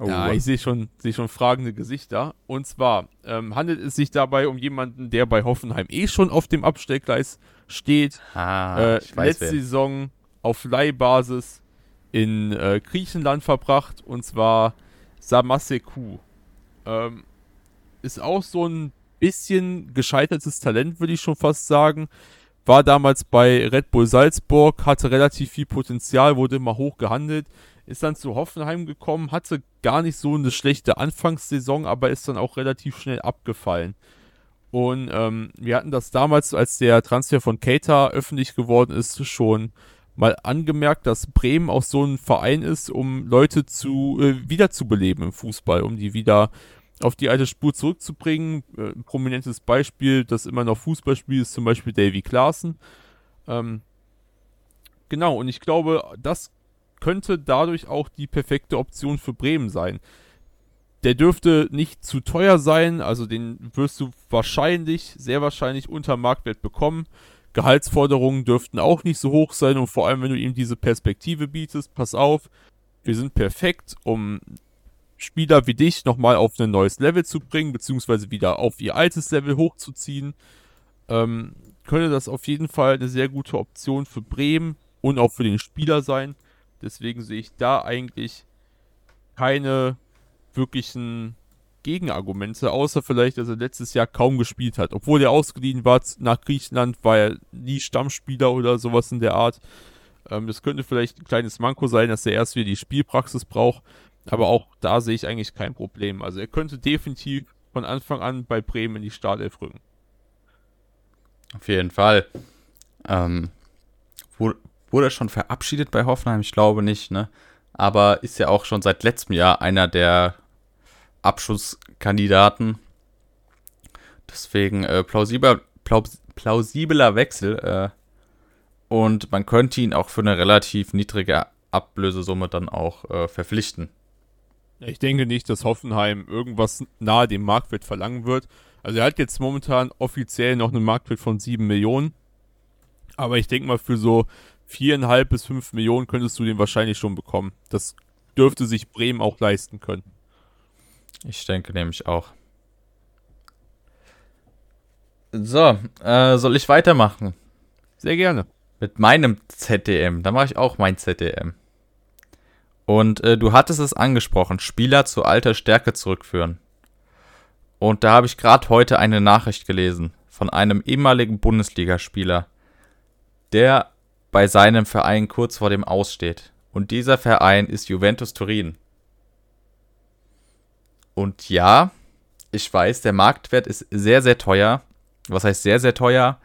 Speaker 1: Oh,
Speaker 2: Ja, ich sehe schon, sehe schon fragende Gesichter. Und zwar ähm, handelt es sich dabei um jemanden, der bei Hoffenheim eh schon auf dem Abstellgleis steht.
Speaker 1: ah,
Speaker 2: äh,
Speaker 1: ich weiß
Speaker 2: letzte
Speaker 1: wer.
Speaker 2: Saison auf Leihbasis in äh, Griechenland verbracht und zwar Samaseku. Ähm, ist auch so ein bisschen gescheitertes Talent, würde ich schon fast sagen. War damals bei Red Bull Salzburg, hatte relativ viel Potenzial, wurde immer hoch gehandelt, ist dann zu Hoffenheim gekommen, hatte gar nicht so eine schlechte Anfangssaison, aber ist dann auch relativ schnell abgefallen. Und ähm, wir hatten das damals, als der Transfer von Keita öffentlich geworden ist, schon mal angemerkt, dass Bremen auch so ein Verein ist, um Leute zu äh, wiederzubeleben im Fußball, um die wieder auf die alte Spur zurückzubringen. Äh, ein prominentes Beispiel, das immer noch Fußball spielt, ist zum Beispiel Davy Klaassen. Ähm, genau, und ich glaube, das könnte dadurch auch die perfekte Option für Bremen sein. Der dürfte nicht zu teuer sein, also den wirst du wahrscheinlich, sehr wahrscheinlich unter Marktwert bekommen. Gehaltsforderungen dürften auch nicht so hoch sein und vor allem, wenn du ihm diese Perspektive bietest, pass auf, wir sind perfekt, um Spieler wie dich nochmal auf ein neues Level zu bringen, beziehungsweise wieder auf ihr altes Level hochzuziehen, ähm, könnte das auf jeden Fall eine sehr gute Option für Bremen und auch für den Spieler sein. Deswegen sehe ich da eigentlich keine wirklichen Gegenargumente, außer vielleicht, dass er letztes Jahr kaum gespielt hat. Obwohl er ausgeliehen war nach Griechenland, war er nie Stammspieler oder sowas in der Art. Ähm, das könnte vielleicht ein kleines Manko sein, dass er erst wieder die Spielpraxis braucht. Aber auch da sehe ich eigentlich kein Problem. Also er könnte definitiv von Anfang an bei Bremen in die Startelf rücken.
Speaker 1: Auf jeden Fall. Ähm, wurde, wurde er schon verabschiedet bei Hoffenheim? Ich glaube nicht, ne? Aber ist ja auch schon seit letztem Jahr einer der Abschusskandidaten. Deswegen äh, plausibler, plaus, plausibler Wechsel. Äh, und man könnte ihn auch für eine relativ niedrige Ablösesumme dann auch äh, verpflichten.
Speaker 2: Ich denke nicht, dass Hoffenheim irgendwas nahe dem Marktwert verlangen wird. Also er hat jetzt momentan offiziell noch einen Marktwert von 7 Millionen. Aber ich denke mal, für so 4,5 bis 5 Millionen könntest du den wahrscheinlich schon bekommen. Das dürfte sich Bremen auch leisten können.
Speaker 1: Ich denke nämlich auch. So, äh, soll ich weitermachen?
Speaker 2: Sehr gerne.
Speaker 1: Mit meinem ZDM. Da mache ich auch mein ZDM. Und äh, du hattest es angesprochen, Spieler zu alter Stärke zurückführen. Und da habe ich gerade heute eine Nachricht gelesen von einem ehemaligen Bundesligaspieler, der bei seinem Verein kurz vor dem Aussteht. Und dieser Verein ist Juventus Turin. Und ja, ich weiß, der Marktwert ist sehr, sehr teuer. Was heißt sehr, sehr teuer?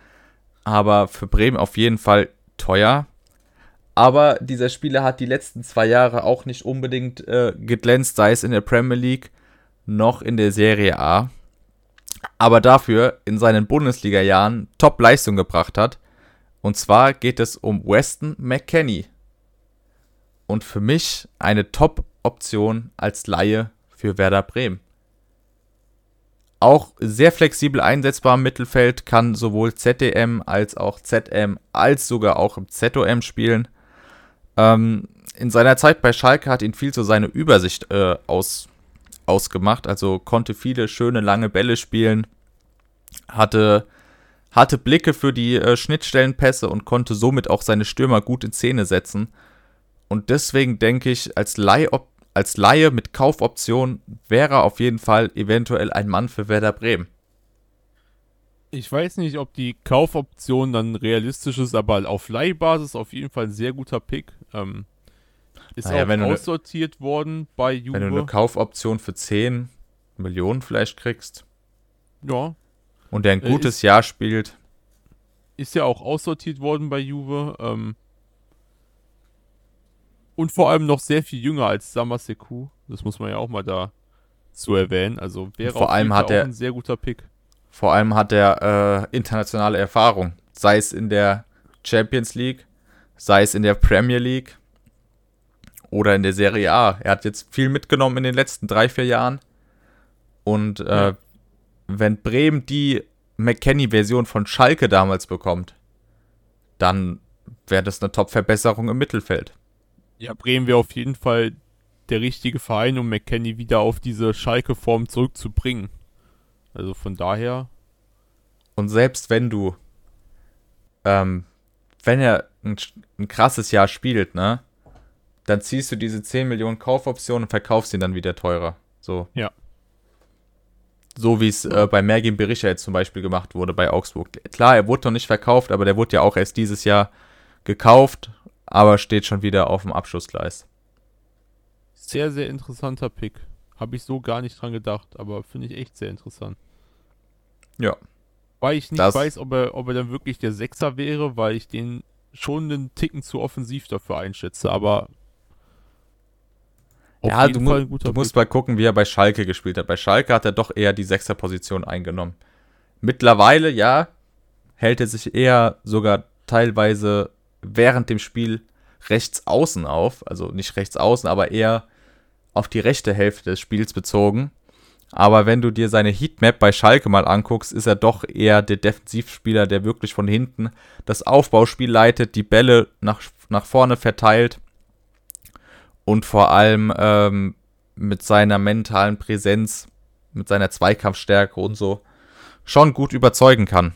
Speaker 1: Aber für Bremen auf jeden Fall teuer. Aber dieser Spieler hat die letzten zwei Jahre auch nicht unbedingt äh, geglänzt, sei es in der Premier League noch in der Serie A. Aber dafür in seinen Bundesliga-Jahren Top-Leistung gebracht hat. Und zwar geht es um Weston McKenney. Und für mich eine Top-Option als Laie für Werder Bremen. Auch sehr flexibel einsetzbar im Mittelfeld, kann sowohl ZDM als auch ZM als sogar auch im ZOM spielen. Ähm, in seiner Zeit bei Schalke hat ihn viel zu seine Übersicht äh, aus, ausgemacht. Also konnte viele schöne lange Bälle spielen, hatte, hatte Blicke für die äh, Schnittstellenpässe und konnte somit auch seine Stürmer gut in Szene setzen. Und deswegen denke ich, als Leih, als Laie mit Kaufoption wäre auf jeden Fall eventuell ein Mann für Werder Bremen.
Speaker 2: Ich weiß nicht, ob die Kaufoption dann realistisch ist, aber auf Leihbasis auf jeden Fall ein sehr guter Pick. Ähm, ist naja, auch aussortiert ne, worden bei Juve.
Speaker 1: Wenn du eine Kaufoption für 10 Millionen vielleicht kriegst.
Speaker 2: Ja.
Speaker 1: Und der ein äh, gutes ist, Jahr spielt.
Speaker 2: Ist ja auch aussortiert worden bei Juve. Ähm, und vor allem noch sehr viel jünger als Samaseku. Das muss man ja auch mal da zu erwähnen. Also wäre
Speaker 1: vor allem hat er,
Speaker 2: ein sehr guter Pick.
Speaker 1: Vor allem hat er äh, internationale Erfahrung, sei es in der Champions League, sei es in der Premier League oder in der Serie A. Er hat jetzt viel mitgenommen in den letzten drei, vier Jahren. Und äh, ja. Wenn Bremen die McKenny-Version von Schalke damals bekommt, dann wäre das eine Top-Verbesserung im Mittelfeld.
Speaker 2: Ja, Bremen wäre auf jeden Fall der richtige Verein, um McKenny wieder auf diese Schalke-Form zurückzubringen. Also von daher.
Speaker 1: Und selbst wenn du, ähm, wenn er ein, ein krasses Jahr spielt, ne? dann ziehst du diese 10 Millionen Kaufoptionen und verkaufst ihn dann wieder teurer. So.
Speaker 2: Ja.
Speaker 1: So wie es äh, bei Mergin Berisha jetzt zum Beispiel gemacht wurde bei Augsburg. Klar, er wurde noch nicht verkauft, aber der wurde ja auch erst dieses Jahr gekauft, aber steht schon wieder auf dem Abschlussgleis.
Speaker 2: Sehr, sehr interessanter Pick. Habe ich so gar nicht dran gedacht, aber finde ich echt sehr interessant.
Speaker 1: Ja.
Speaker 2: Weil ich nicht
Speaker 1: Das-
Speaker 2: weiß, ob er, ob er dann wirklich der Sechser wäre, weil ich den schon einen Ticken zu offensiv dafür einschätze, aber auf
Speaker 1: ja, du, mu du musst mal gucken, wie er bei Schalke gespielt hat. Bei Schalke hat er doch eher die Sechserposition eingenommen. Mittlerweile, ja, hält er sich eher sogar teilweise während dem Spiel rechts außen auf. Also nicht rechts außen, aber eher auf die rechte Hälfte des Spiels bezogen. Aber wenn du dir seine Heatmap bei Schalke mal anguckst, ist er doch eher der Defensivspieler, der wirklich von hinten das Aufbauspiel leitet, die Bälle nach, nach vorne verteilt und vor allem ähm, mit seiner mentalen Präsenz, mit seiner Zweikampfstärke und so schon gut überzeugen kann.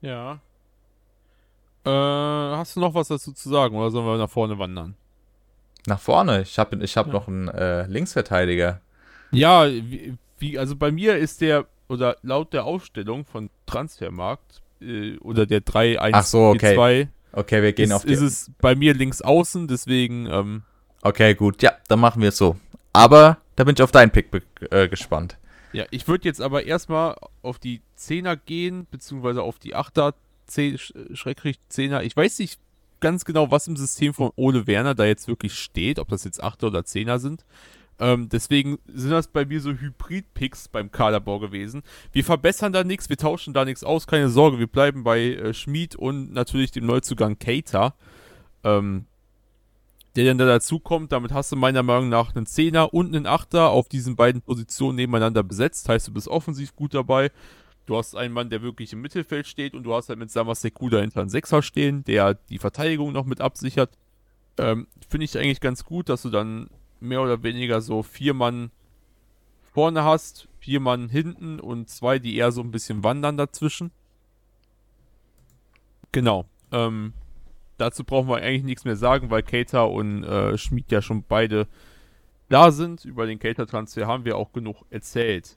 Speaker 2: Ja. Äh, hast du noch was dazu zu sagen oder sollen wir nach vorne wandern?
Speaker 1: Nach vorne, ich habe ich hab
Speaker 2: Ja.
Speaker 1: noch einen äh, Linksverteidiger.
Speaker 2: Ja, wie, wie, also bei mir ist der, oder laut der Aufstellung von Transfermarkt, äh, oder der 3 1
Speaker 1: Ach so, okay.
Speaker 2: 2
Speaker 1: Okay, wir gehen
Speaker 2: ist,
Speaker 1: auf die.
Speaker 2: ist es bei mir links außen, deswegen, ähm,
Speaker 1: Okay, gut, ja, dann machen wir es so. Aber da bin ich auf deinen Pick äh, gespannt.
Speaker 2: ja, ich würde jetzt aber erstmal auf die 10er gehen, beziehungsweise auf die 8er, 10, Schrecklich 10er. Ich weiß nicht ganz genau, was im System von Ole Werner da jetzt wirklich steht, ob das jetzt 8er oder 10er sind. Ähm, deswegen sind das bei mir so Hybrid-Picks beim Kaderbau gewesen. Wir verbessern da nichts, wir tauschen da nichts aus, keine Sorge. Wir bleiben bei äh, Schmid und natürlich dem Neuzugang Keita, ähm, der dann da dazukommt. Damit hast du meiner Meinung nach einen Zehner und einen Achter auf diesen beiden Positionen nebeneinander besetzt. Heißt, du bist offensiv gut dabei. Du hast einen Mann, der wirklich im Mittelfeld steht und du hast halt mit Samas Sekuda hinter einen Sechser stehen, der die Verteidigung noch mit absichert. Ähm, Finde ich eigentlich ganz gut, dass du dann mehr oder weniger so vier Mann vorne hast, vier Mann hinten und zwei, die eher so ein bisschen wandern dazwischen. Genau. Ähm, dazu brauchen wir eigentlich nichts mehr sagen, weil Cater und äh, Schmid ja schon beide da sind. Über den Cater-Transfer haben wir auch genug erzählt.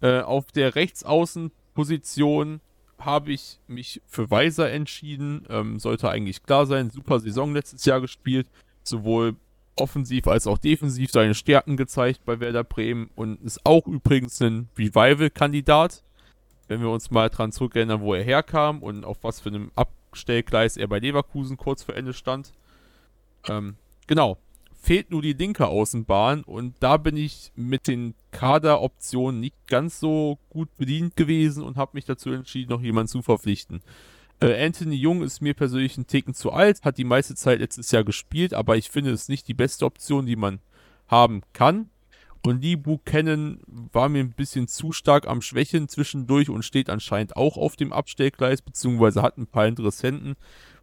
Speaker 2: Äh, auf der Rechtsaußenposition habe ich mich für Weiser entschieden. Ähm, sollte eigentlich klar sein. Super Saison letztes Jahr gespielt. Sowohl offensiv als auch defensiv seine Stärken gezeigt bei Werder Bremen und ist auch übrigens ein Revival-Kandidat. Wenn wir uns mal dran zurückerinnern, wo er herkam und auf was für einem Abstellgleis er bei Leverkusen kurz vor Ende stand. Ähm, genau. Fehlt nur die linke Außenbahn und da bin ich mit den Kaderoptionen nicht ganz so gut bedient gewesen und habe mich dazu entschieden, noch jemanden zu verpflichten. Äh, Anthony Jung ist mir persönlich ein Ticken zu alt, hat die meiste Zeit letztes Jahr gespielt, aber ich finde es nicht die beste Option, die man haben kann. Und Lee Buchanan war mir ein bisschen zu stark am Schwächen zwischendurch und steht anscheinend auch auf dem Abstellgleis, beziehungsweise hat ein paar Interessenten,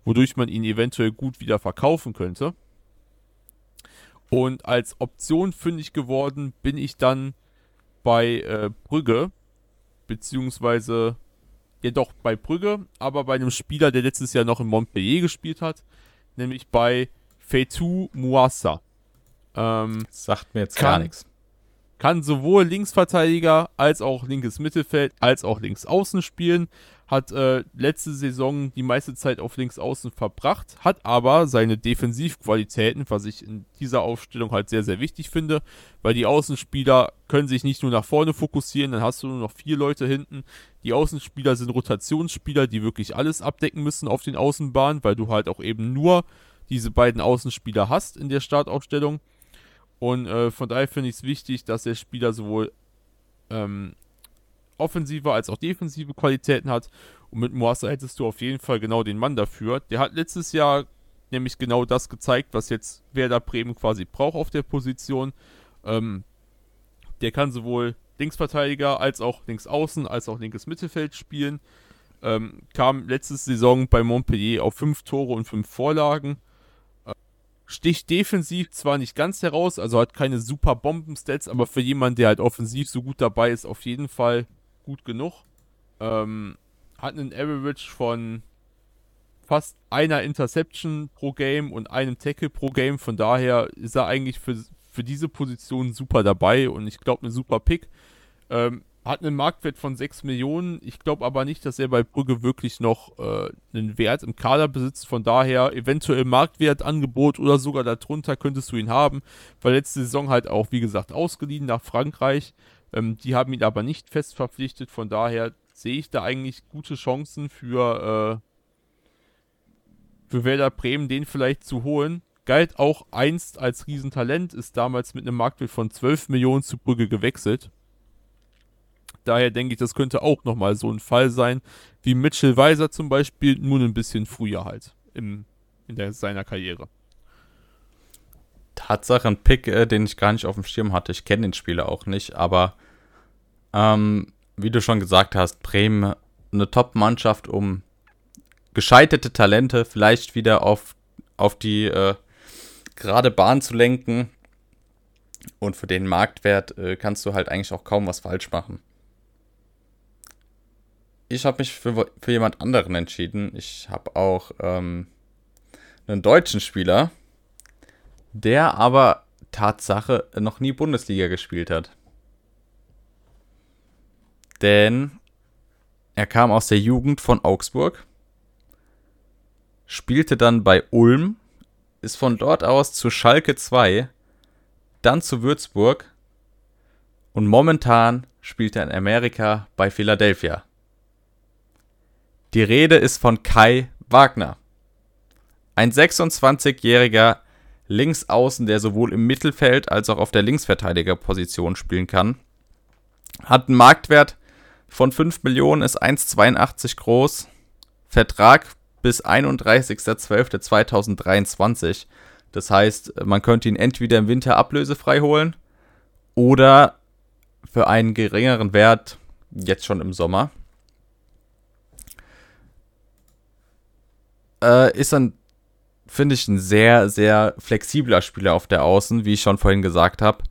Speaker 2: wodurch man ihn eventuell gut wieder verkaufen könnte. Und als Option fündig geworden bin ich dann bei äh, Brügge, beziehungsweise ja doch bei Brügge, aber bei einem Spieler, der letztes Jahr noch in Montpellier gespielt hat, nämlich bei Fetou Muassa. Ähm,
Speaker 1: Sagt mir jetzt
Speaker 2: Kann-
Speaker 1: gar nichts.
Speaker 2: kann sowohl Linksverteidiger als auch linkes Mittelfeld als auch links außen spielen. Hat äh, letzte Saison die meiste Zeit auf links außen verbracht, hat aber seine Defensivqualitäten, was ich in dieser Aufstellung halt sehr, sehr wichtig finde, weil die Außenspieler können sich nicht nur nach vorne fokussieren, dann hast du nur noch vier Leute hinten. Die Außenspieler sind Rotationsspieler, die wirklich alles abdecken müssen auf den Außenbahnen, weil du halt auch eben nur diese beiden Außenspieler hast in der Startaufstellung. Und äh, von daher finde ich es wichtig, dass der Spieler sowohl ähm, offensive als auch defensive Qualitäten hat. Und mit Moassa hättest du auf jeden Fall genau den Mann dafür. Der hat letztes Jahr nämlich genau das gezeigt, was jetzt Werder Bremen quasi braucht auf der Position. Ähm, der kann sowohl Linksverteidiger als auch Linksaußen als auch linkes Mittelfeld spielen. Ähm, kam letzte Saison bei Montpellier auf fünf Tore und fünf Vorlagen sticht defensiv zwar nicht ganz heraus, also hat keine super Bombenstats, aber für jemanden, der halt offensiv so gut dabei ist, auf jeden Fall gut genug. Ähm, hat einen Average von fast einer Interception pro Game und einem Tackle pro Game. Von daher ist er eigentlich für, für diese Position super dabei und ich glaube, ein super Pick. Ähm, hat einen Marktwert von 6 Millionen. Ich glaube aber nicht, dass er bei Brügge wirklich noch äh, einen Wert im Kader besitzt. Von daher eventuell Marktwertangebot oder sogar darunter könntest du ihn haben. Weil letzte Saison halt auch, wie gesagt, ausgeliehen nach Frankreich. Ähm, die haben ihn aber nicht fest verpflichtet. Von daher sehe ich da eigentlich gute Chancen für, äh, für Werder Bremen, den vielleicht zu holen. Galt auch einst als Riesentalent, ist damals mit einem Marktwert von 12 Millionen zu Brügge gewechselt. Daher denke ich, das könnte auch nochmal so ein Fall sein, wie Mitchell Weiser zum Beispiel, nur ein bisschen früher halt im, in der, seiner Karriere.
Speaker 1: Tatsache ein Pick, äh, den ich gar nicht auf dem Schirm hatte. Ich kenne den Spieler auch nicht, aber ähm, wie du schon gesagt hast, Bremen eine Top-Mannschaft, um gescheiterte Talente vielleicht wieder auf, auf die äh, gerade Bahn zu lenken. Und für den Marktwert äh, kannst du halt eigentlich auch kaum was falsch machen ich habe mich für, für jemand anderen entschieden. Ich habe auch ähm, einen deutschen Spieler, der aber Tatsache noch nie Bundesliga gespielt hat. Denn er kam aus der Jugend von Augsburg, spielte dann bei Ulm, ist von dort aus zu Schalke 2, dann zu Würzburg und momentan spielt er in Amerika bei Philadelphia. Die Rede ist von Kai Wagner. Ein 26-jähriger Linksaußen, der sowohl im Mittelfeld als auch auf der Linksverteidigerposition spielen kann. Hat einen Marktwert von 5 Millionen, ist 1,82 groß. Vertrag bis 31.12.2023. Das heißt, man könnte ihn entweder im Winter ablösefrei holen oder für einen geringeren Wert jetzt schon im Sommer. äh, ist dann, finde ich, ein sehr, sehr flexibler Spieler auf der Außen, wie ich schon vorhin gesagt habe.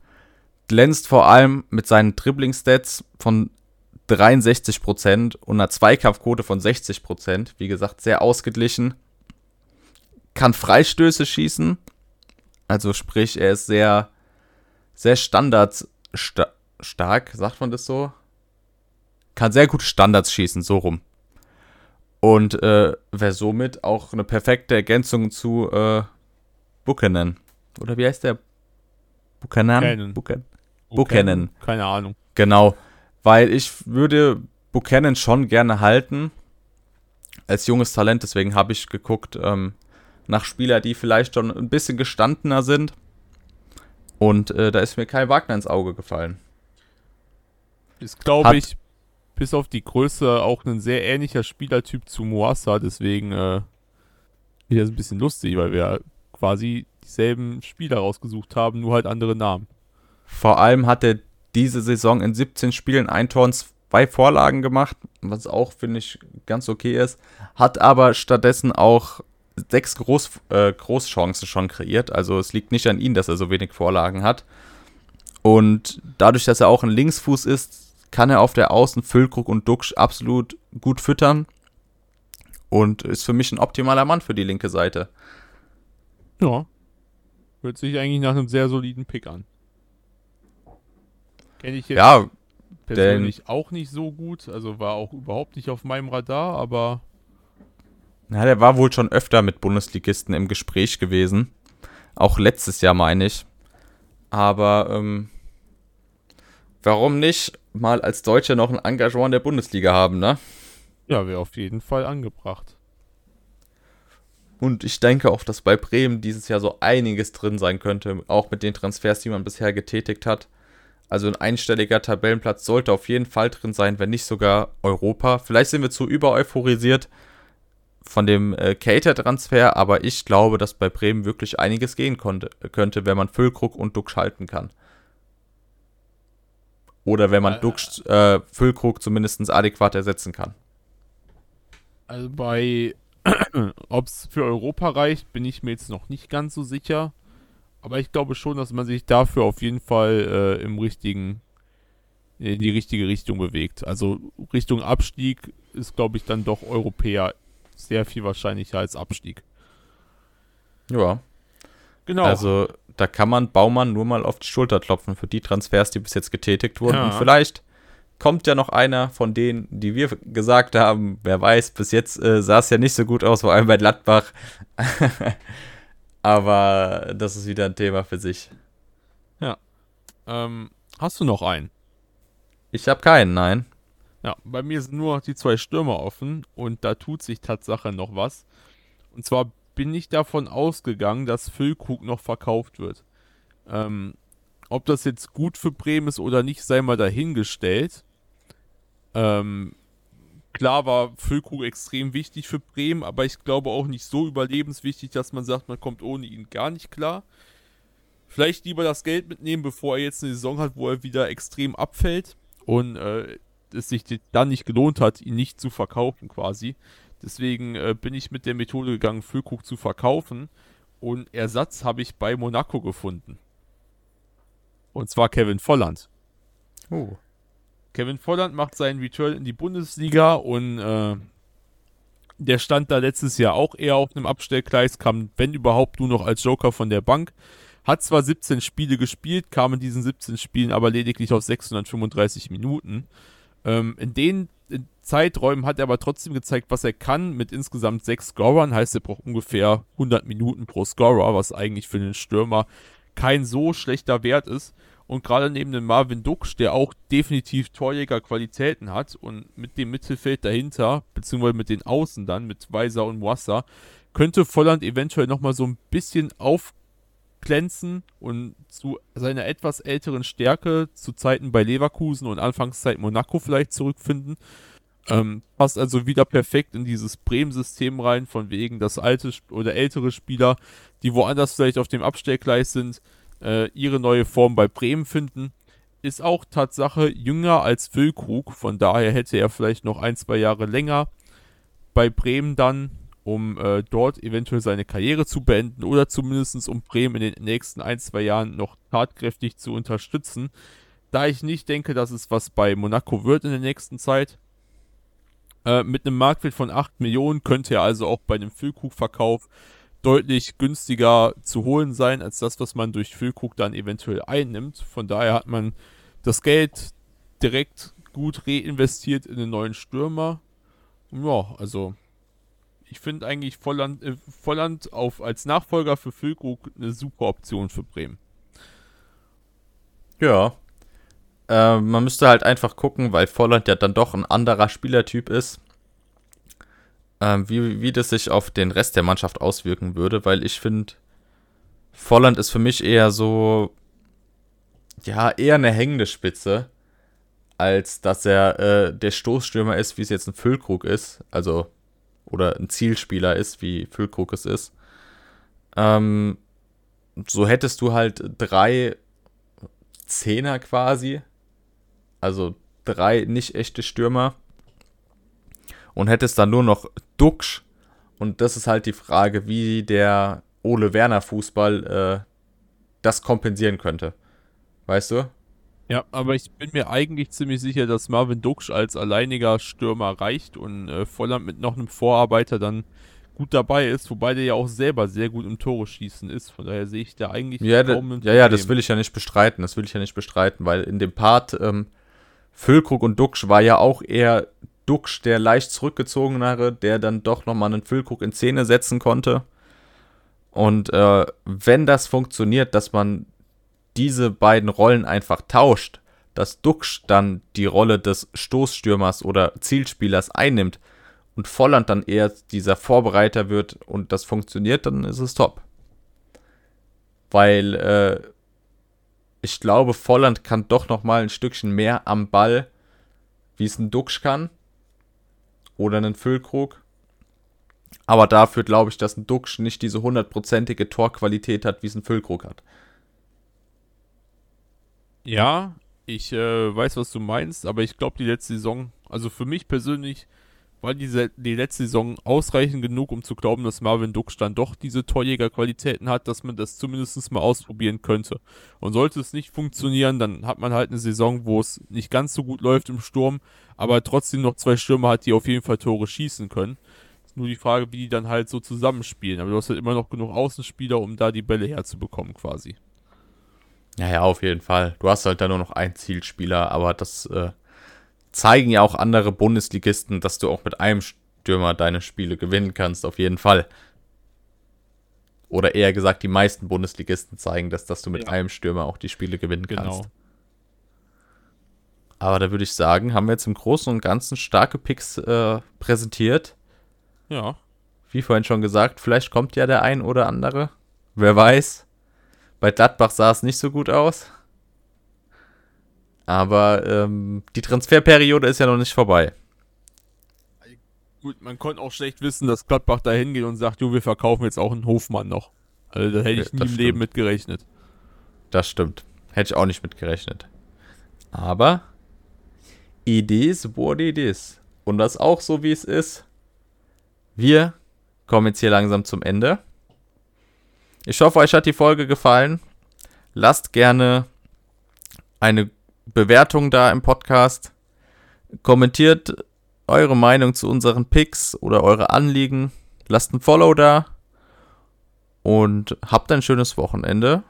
Speaker 1: Glänzt vor allem mit seinen Dribbling-Stats von 63% und einer Zweikampfquote von 60%. Wie gesagt, sehr ausgeglichen. Kann Freistöße schießen. Also sprich, er ist sehr, sehr standardstark, sagt man das so? Kann sehr gut Standards schießen, so rum. Und äh, wäre somit auch eine perfekte Ergänzung zu äh, Buchanan. Oder wie heißt der? Buchanan? Buchanan.
Speaker 2: Buchanan. Keine Ahnung.
Speaker 1: Genau. Weil ich würde Buchanan schon gerne halten. Als junges Talent. Deswegen habe ich geguckt ähm, nach Spieler, die vielleicht schon ein bisschen gestandener sind. Und äh, da ist mir Kai Wagner ins Auge gefallen.
Speaker 2: Ist, glaube ich, bis auf die Größe auch ein sehr ähnlicher Spielertyp zu Moassa, deswegen äh, ist das ein bisschen lustig, weil wir quasi dieselben Spieler rausgesucht haben, nur halt andere Namen.
Speaker 1: Vor allem hat er diese Saison in 17 Spielen ein Tor und zwei Vorlagen gemacht, was auch, finde ich, ganz okay ist. Hat aber stattdessen auch sechs Groß, äh, Großchancen schon kreiert. Also es liegt nicht an ihm, dass er so wenig Vorlagen hat. Und dadurch, dass er auch ein Linksfuß ist, kann er auf der Außen Füllkrug und Duxch absolut gut füttern und ist für mich ein optimaler Mann für die linke Seite.
Speaker 2: Ja. Hört sich eigentlich nach einem sehr soliden Pick an. Kenne ich jetzt
Speaker 1: ja,
Speaker 2: persönlich auch nicht so gut, also war auch überhaupt nicht auf meinem Radar, aber.
Speaker 1: Na, der war wohl schon öfter mit Bundesligisten im Gespräch gewesen. Auch letztes Jahr, meine ich. Aber ähm, warum nicht mal als Deutscher noch ein Engagement in der Bundesliga haben, ne?
Speaker 2: Ja, wäre auf jeden Fall angebracht.
Speaker 1: Und ich denke auch, dass bei Bremen dieses Jahr so einiges drin sein könnte, auch mit den Transfers, die man bisher getätigt hat. Also ein einstelliger Tabellenplatz sollte auf jeden Fall drin sein, wenn nicht sogar Europa. Vielleicht sind wir zu übereuphorisiert von dem äh, Cater-Transfer, aber ich glaube, dass bei Bremen wirklich einiges gehen konnte, könnte, wenn man Füllkrug und Duck schalten kann. Oder wenn man äh, Duxch, äh, Füllkrug zumindest adäquat ersetzen kann.
Speaker 2: Also bei, ob es für Europa reicht, bin ich mir jetzt noch nicht ganz so sicher. Aber ich glaube schon, dass man sich dafür auf jeden Fall äh, im richtigen, in die richtige Richtung bewegt. Also Richtung Abstieg ist, glaube ich, dann doch Europäer sehr viel wahrscheinlicher als Abstieg.
Speaker 1: Ja.
Speaker 2: Genau.
Speaker 1: Also da kann man Baumann nur mal auf die Schulter klopfen für die Transfers, die bis jetzt getätigt wurden.
Speaker 2: Ja.
Speaker 1: Und vielleicht kommt ja noch einer von denen, die wir gesagt haben. Wer weiß, bis jetzt äh, sah es ja nicht so gut aus, vor allem bei Gladbach. Aber das ist wieder ein Thema für sich.
Speaker 2: ähm, hast du noch einen?
Speaker 1: Ich habe keinen, nein.
Speaker 2: Ja, bei mir sind nur noch die zwei Stürmer offen und da tut sich Tatsache noch was. Und zwar bin ich davon ausgegangen, dass Füllkrug noch verkauft wird. Ähm, ob das jetzt gut für Bremen ist oder nicht, sei mal dahingestellt. Ähm, klar war Füllkrug extrem wichtig für Bremen, aber ich glaube auch nicht so überlebenswichtig, dass man sagt, man kommt ohne ihn gar nicht klar. Vielleicht lieber das Geld mitnehmen, bevor er jetzt eine Saison hat, wo er wieder extrem abfällt und äh, es sich dann nicht gelohnt hat, ihn nicht zu verkaufen quasi. Deswegen äh, bin ich mit der Methode gegangen, Füllkrug zu verkaufen und Ersatz habe ich bei Monaco gefunden. Und zwar Kevin Volland.
Speaker 1: Oh.
Speaker 2: Kevin Volland macht seinen Return in die Bundesliga und äh, der stand da letztes Jahr auch eher auf einem Abstellgleis, kam, wenn überhaupt, nur noch als Joker von der Bank. Hat zwar 17 Spiele gespielt, kam in diesen 17 Spielen aber lediglich auf 635 Minuten. Ähm, in den in Zeiträumen hat er aber trotzdem gezeigt, was er kann. Mit insgesamt sechs Scorern heißt, er braucht ungefähr 100 Minuten pro Scorer, was eigentlich für einen Stürmer kein so schlechter Wert ist. Und gerade neben dem Marvin Duksch, der auch definitiv Torjäger-Qualitäten hat und mit dem Mittelfeld dahinter, beziehungsweise mit den Außen dann, mit Weiser und Moissa, könnte Volland eventuell nochmal so ein bisschen aufglänzen und zu seiner etwas älteren Stärke zu Zeiten bei Leverkusen und Anfangszeit Monaco vielleicht zurückfinden. Ähm, passt also wieder perfekt in dieses Bremen-System rein, von wegen, dass alte oder ältere Spieler, die woanders vielleicht auf dem Abstellgleis sind, äh, ihre neue Form bei Bremen finden. Ist auch Tatsache jünger als Füllkrug, von daher hätte er vielleicht noch ein, zwei Jahre länger bei Bremen dann, um äh, dort eventuell seine Karriere zu beenden oder zumindest um Bremen in den nächsten ein, zwei Jahren noch tatkräftig zu unterstützen. Da ich nicht denke, dass es was bei Monaco wird in der nächsten Zeit. Äh, mit einem Marktwert von 8 Millionen könnte er also auch bei einem Füllkrug-Verkauf deutlich günstiger zu holen sein, als das, was man durch Füllkrug dann eventuell einnimmt. Von daher hat man das Geld direkt gut reinvestiert in den neuen Stürmer. Ja, also ich finde eigentlich Volland, äh, Volland auf, als Nachfolger für Füllkrug eine super Option für Bremen.
Speaker 1: Ja. Äh, man müsste halt einfach gucken, weil Volland ja dann doch ein anderer Spielertyp ist, ähm, wie, wie das sich auf den Rest der Mannschaft auswirken würde, weil ich finde, Volland ist für mich eher so, ja, eher eine hängende Spitze, als dass er äh, der Stoßstürmer ist, wie es jetzt ein Füllkrug ist, also, oder ein Zielspieler ist, wie Füllkrug es ist. Ähm, so hättest du halt drei Zehner quasi. Also drei nicht echte Stürmer. Und hättest dann nur noch Duxch. Und das ist halt die Frage, wie der Ole Werner Fußball äh, das kompensieren könnte. Weißt du?
Speaker 2: Ja, aber ich bin mir eigentlich ziemlich sicher, dass Marvin Duksch als alleiniger Stürmer reicht und äh, Volland mit noch einem Vorarbeiter dann gut dabei ist, wobei der ja auch selber sehr gut im Tore schießen ist. Von daher sehe ich da eigentlich
Speaker 1: Ja, da,
Speaker 2: kaum ein
Speaker 1: ja, ja, das will ich ja nicht bestreiten. Das will ich ja nicht bestreiten, weil in dem Part ähm, Füllkrug und Duxch war ja auch eher Duxch der leicht zurückgezogenere, der dann doch nochmal einen Füllkrug in Szene setzen konnte. Und äh, wenn das funktioniert, dass man diese beiden Rollen einfach tauscht, dass Duxch dann die Rolle des Stoßstürmers oder Zielspielers einnimmt und Volland dann eher dieser Vorbereiter wird und das funktioniert, dann ist es top. Weil äh, ich glaube, Volland kann doch noch mal ein Stückchen mehr am Ball, wie es ein Duxch kann. Oder einen Füllkrug. Aber dafür glaube ich, dass ein Duxch nicht diese hundertprozentige Torqualität hat, wie es ein Füllkrug hat.
Speaker 2: Ja, ich äh, weiß, was du meinst, aber ich glaube, die letzte Saison, also für mich persönlich, war diese, die letzte Saison ausreichend genug, um zu glauben, dass Marvin Duksch dann doch diese Torjägerqualitäten hat, dass man das zumindest mal ausprobieren könnte. Und sollte es nicht funktionieren, dann hat man halt eine Saison, wo es nicht ganz so gut läuft im Sturm, aber trotzdem noch zwei Stürmer hat, die auf jeden Fall Tore schießen können. Nur die Frage, wie die dann halt so zusammenspielen. Aber du hast halt immer noch genug Außenspieler, um da die Bälle herzubekommen, quasi.
Speaker 1: Ja, ja, auf jeden Fall. Du hast halt da nur noch einen Zielspieler, aber das äh, zeigen ja auch andere Bundesligisten, dass du auch mit einem Stürmer deine Spiele gewinnen kannst, auf jeden Fall. Oder eher gesagt, die meisten Bundesligisten zeigen das, dass du mit ja. einem Stürmer auch die Spiele gewinnen genau. kannst. Aber da würde ich sagen, haben wir jetzt im Großen und Ganzen starke Picks äh, präsentiert.
Speaker 2: Ja.
Speaker 1: Wie vorhin schon gesagt, vielleicht kommt ja der ein oder andere. Wer weiß. Bei Gladbach sah es nicht so gut aus. Aber ähm, die Transferperiode ist ja noch nicht vorbei.
Speaker 2: Gut, man konnte auch schlecht wissen, dass Gladbach da hingeht und sagt, du, wir verkaufen jetzt auch einen Hofmann noch. Also da hätte ich nie im Leben mit gerechnet.
Speaker 1: Das stimmt. Hätte ich auch nicht mit gerechnet. Aber Idees wurde Idees. Und das auch so, wie es ist. Wir kommen jetzt hier langsam zum Ende. Ich hoffe, euch hat die Folge gefallen. Lasst gerne eine Bewertung da im Podcast. Kommentiert eure Meinung zu unseren Picks oder eure Anliegen. Lasst ein Follow da und habt ein schönes Wochenende.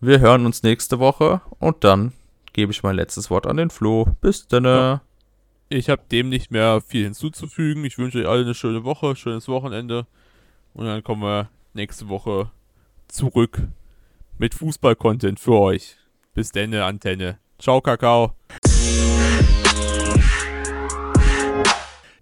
Speaker 1: Wir hören uns nächste Woche und dann gebe ich mein letztes Wort an den Flo. Bis dann. Ja.
Speaker 2: Ich habe dem nicht mehr viel hinzuzufügen. Ich wünsche euch alle eine schöne Woche, schönes Wochenende und dann kommen wir nächste Woche zurück mit Fußball-Content für euch. Bis dann, Antenne. Tchau, Cacau.